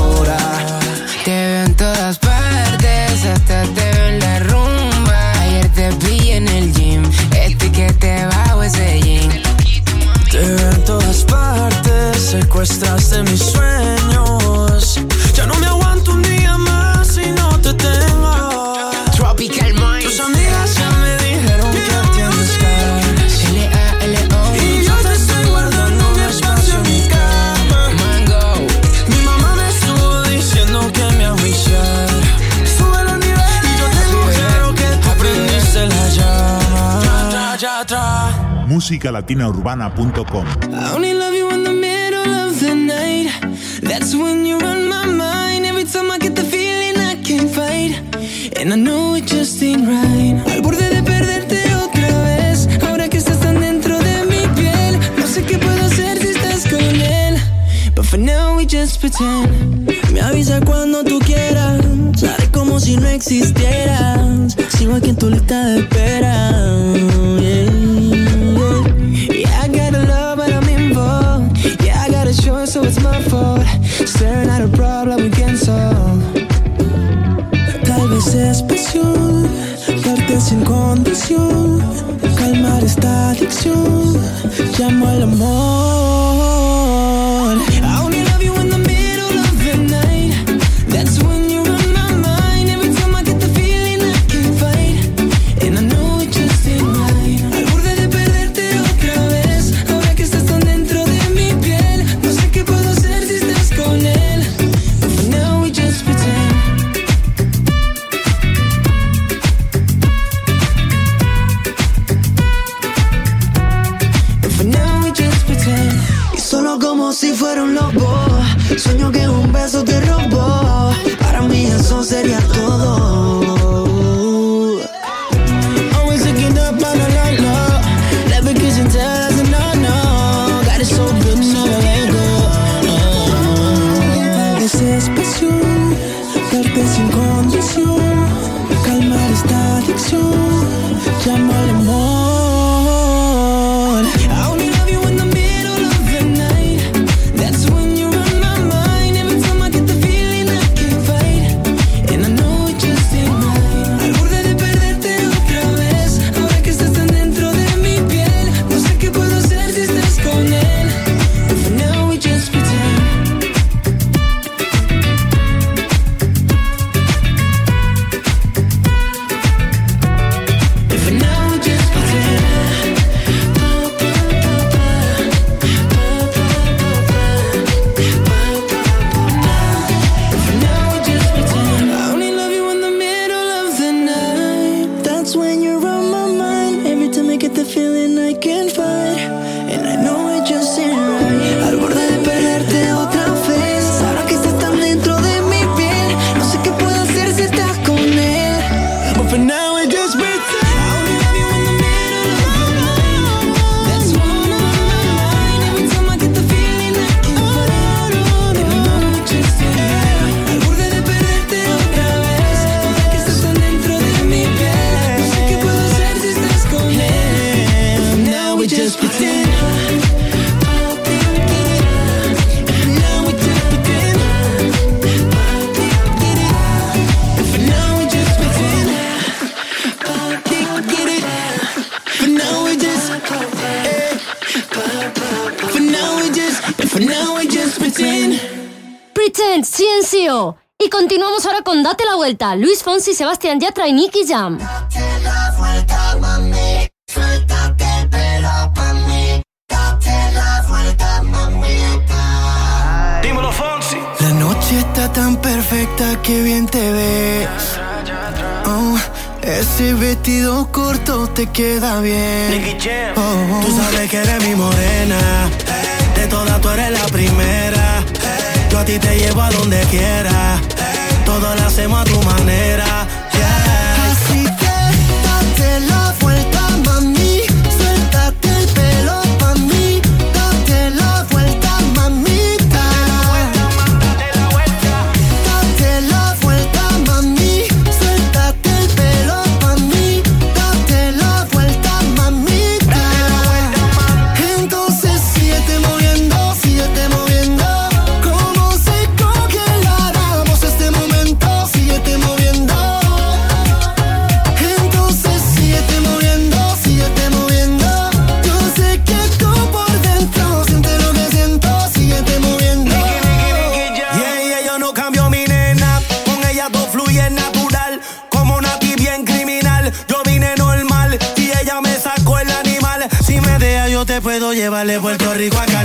Secuestraste mis sueños. Ya no me aguanto un día más si no te tengo. Tropical Mind. Tus amigas ya me dijeron que tienes ganas. L-A-L-O. Y yo te estoy guardando un espacio en mi cama. Mango. Mi mamá me estuvo diciendo que me agüillara. Sube los niveles. Y yo tengo claro que tú prendiste la llama. Ya, ya, ya, ya. musicalatinaurbana.com I That's when you're on my mind. Every time I get the feeling I can't fight. And I know it just ain't right. Al borde de perderte otra vez. Ahora que estás tan dentro de mi piel. No sé qué puedo hacer si estás con él. But for now we just pretend. Me avisa cuando tú quieras. Sale como si no existieras. Sigo aquí en tu lista de espera. Condición, calmar esta adicción, llamo al amor. Y solo como si fuera un lobo, sueño que un beso te robó. Para mí eso sería todo. Luis Fonsi, Sebastián Yatra y Nicky Jam. Date la vuelta, mami. Suéltate el pelo. Date la vuelta, mamita. Dímelo, Fonsi. La noche está tan perfecta que bien te ves. Oh, ese vestido corto te queda bien. Nicky Jam. Oh, oh, tú sabes que eres mi morena. De todas tú eres la primera. Yo a ti te llevo a donde quieras todo lo hacemos a tu manera. Dale Puerto Rico.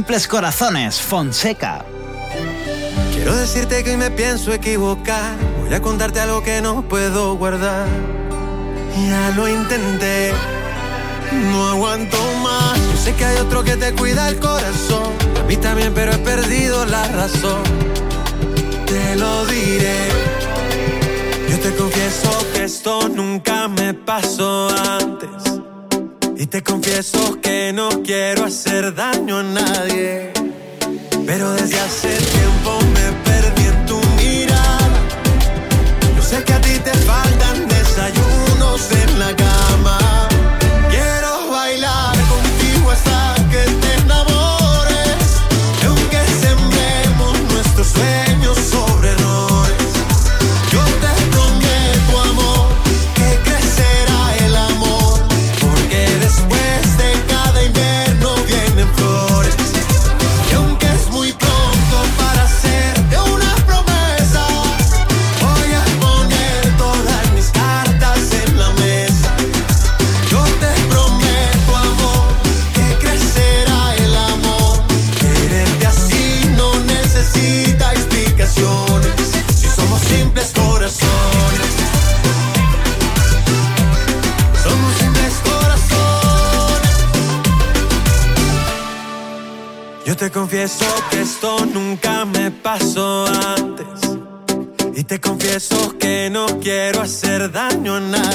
Simples Corazones, Fonseca. Quiero decirte que hoy me pienso equivocar. Voy a contarte algo que no puedo guardar. Ya lo intenté, no aguanto más. Yo sé que hay otro que te cuida el corazón. A mí también, pero he perdido la razón. Te lo diré. Yo te confieso que esto nunca me pasó antes. Confieso que no quiero hacer daño a nadie. Pero desde hace tiempo me perdí en tu mirada. Yo sé que a ti te faltan desayunos en la cama.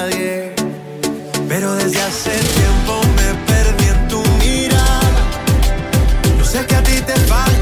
Nadie. Pero desde hace tiempo me perdí en tu mirada. Yo sé que a ti te faltan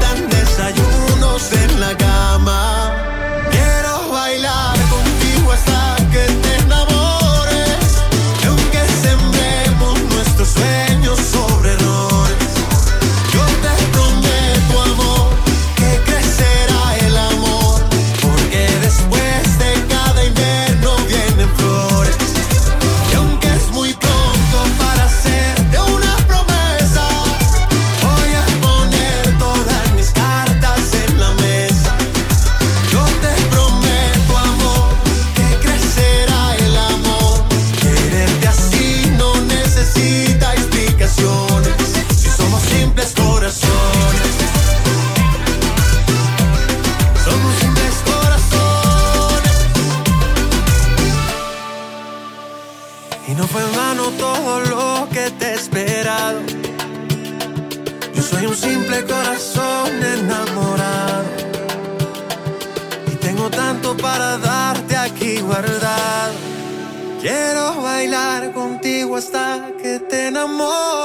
que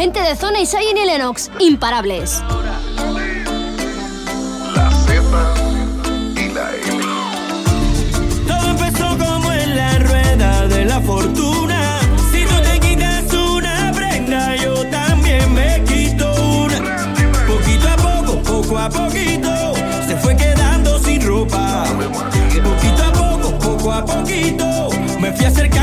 Gente de Zona y Sayen y Lennox, imparables. Todo empezó como en la rueda de la fortuna. Si tú te quitas una prenda, yo también me quito una. Poquito a poco, poco a poquito, se fue quedando sin ropa. Poquito a poco, poco a poquito, me fui acercando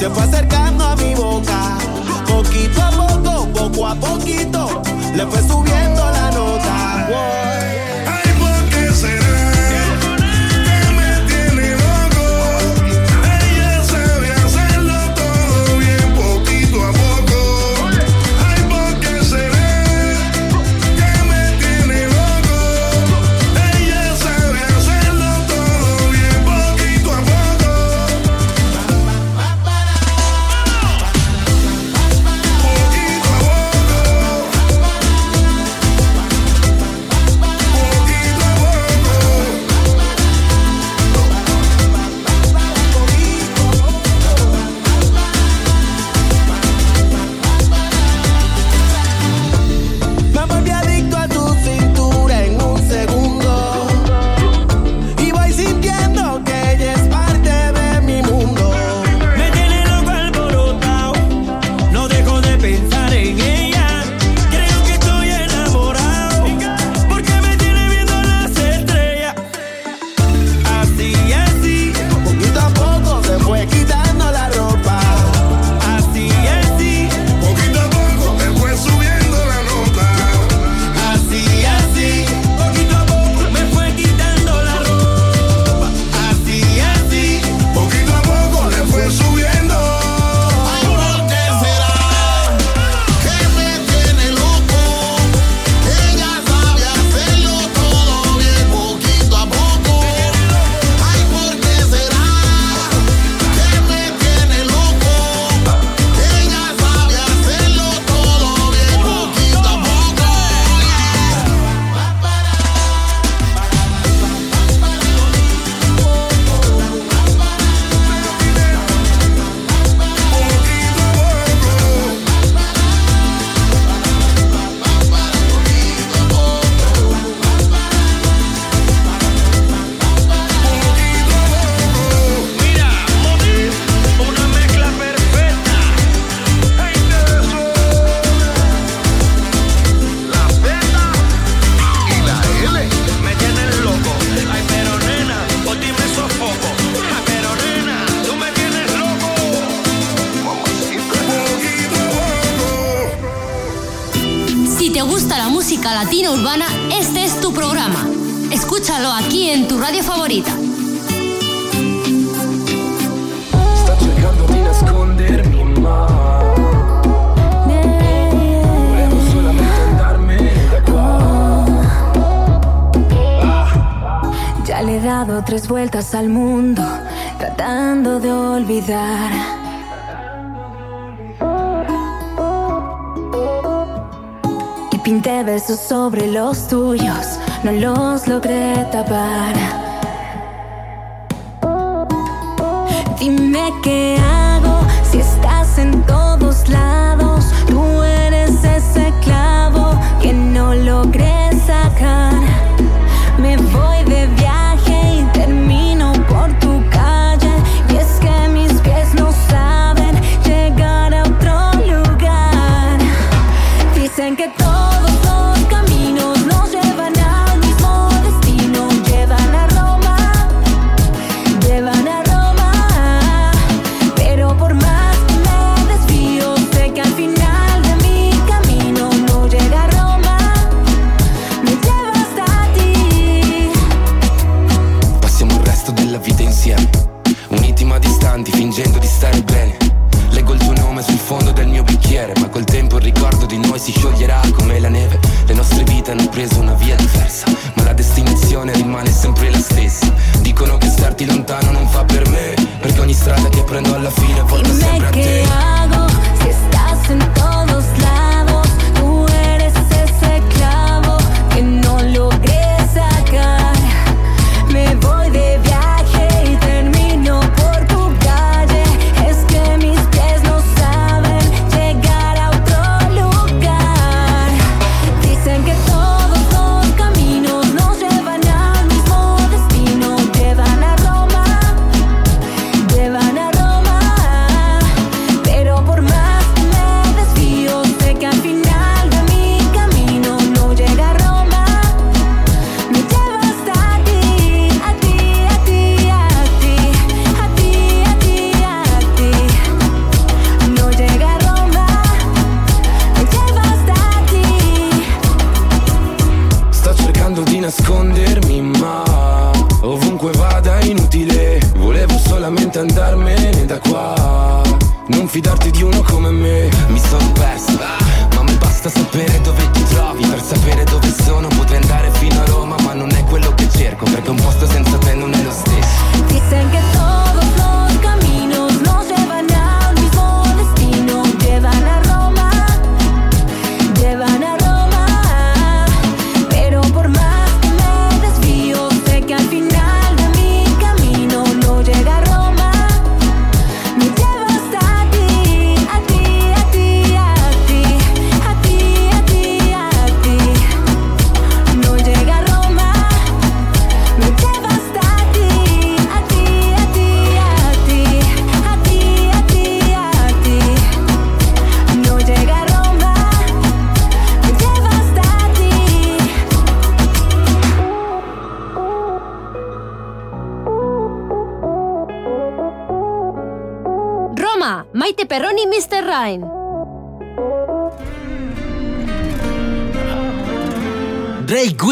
se fue acercando a mi boca. Poquito a poco, poco a poquito, le fue subiendo la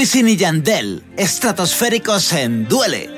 Wisin y Yandel, estratosféricos en Duele.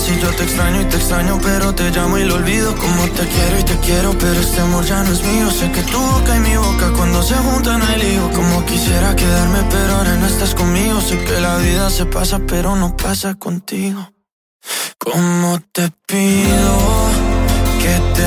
si yo te extraño y te extraño, pero te llamo y lo olvido. Como te quiero y te quiero, pero este amor ya no es mío. Sé que tu boca y mi boca cuando se juntan hay lío. Como quisiera quedarme, pero ahora no estás conmigo. Sé que la vida se pasa, pero no pasa contigo. Como te pido que te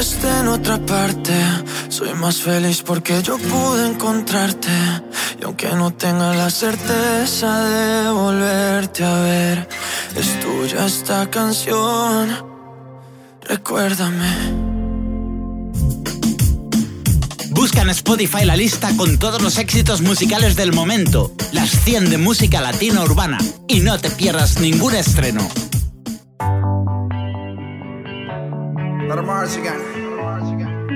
esté en otra parte. Soy más feliz porque yo pude encontrarte. Y aunque no tenga la certeza de volverte a ver, es tuya esta canción. Recuérdame. Busca en Spotify la lista con todos los éxitos musicales del momento, las 100 de música latina urbana, y no te pierdas ningún estreno.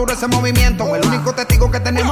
duro ese movimiento. El único testigo que tenemos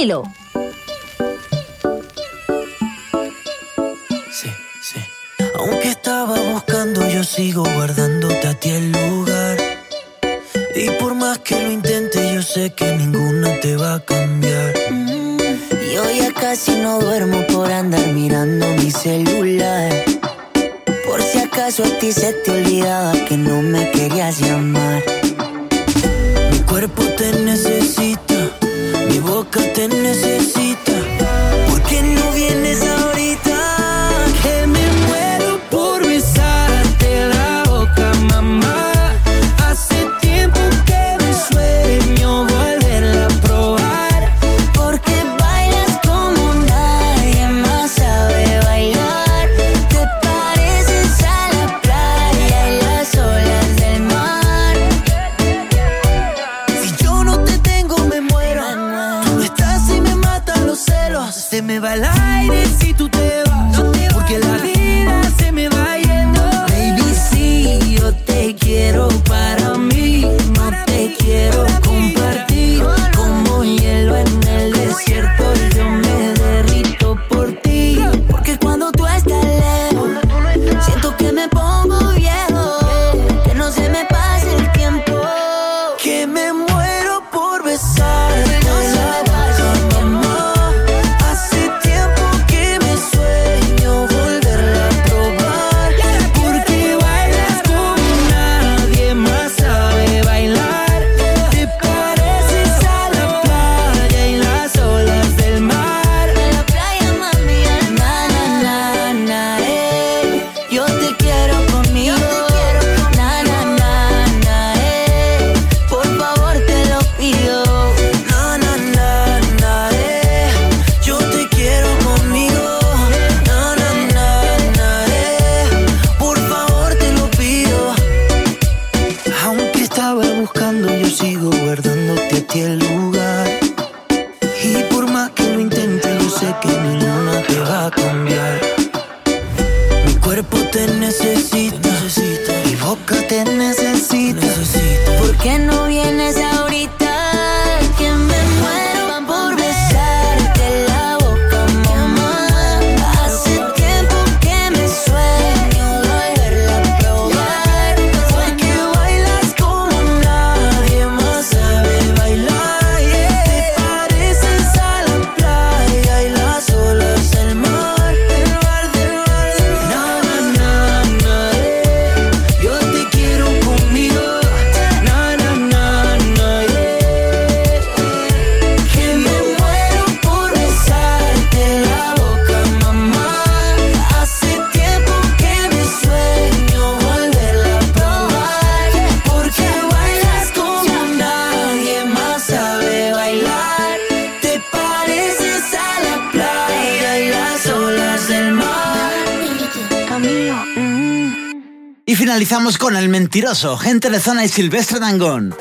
Danilo. el mentiroso, gente de zona y Silvestre Dangón.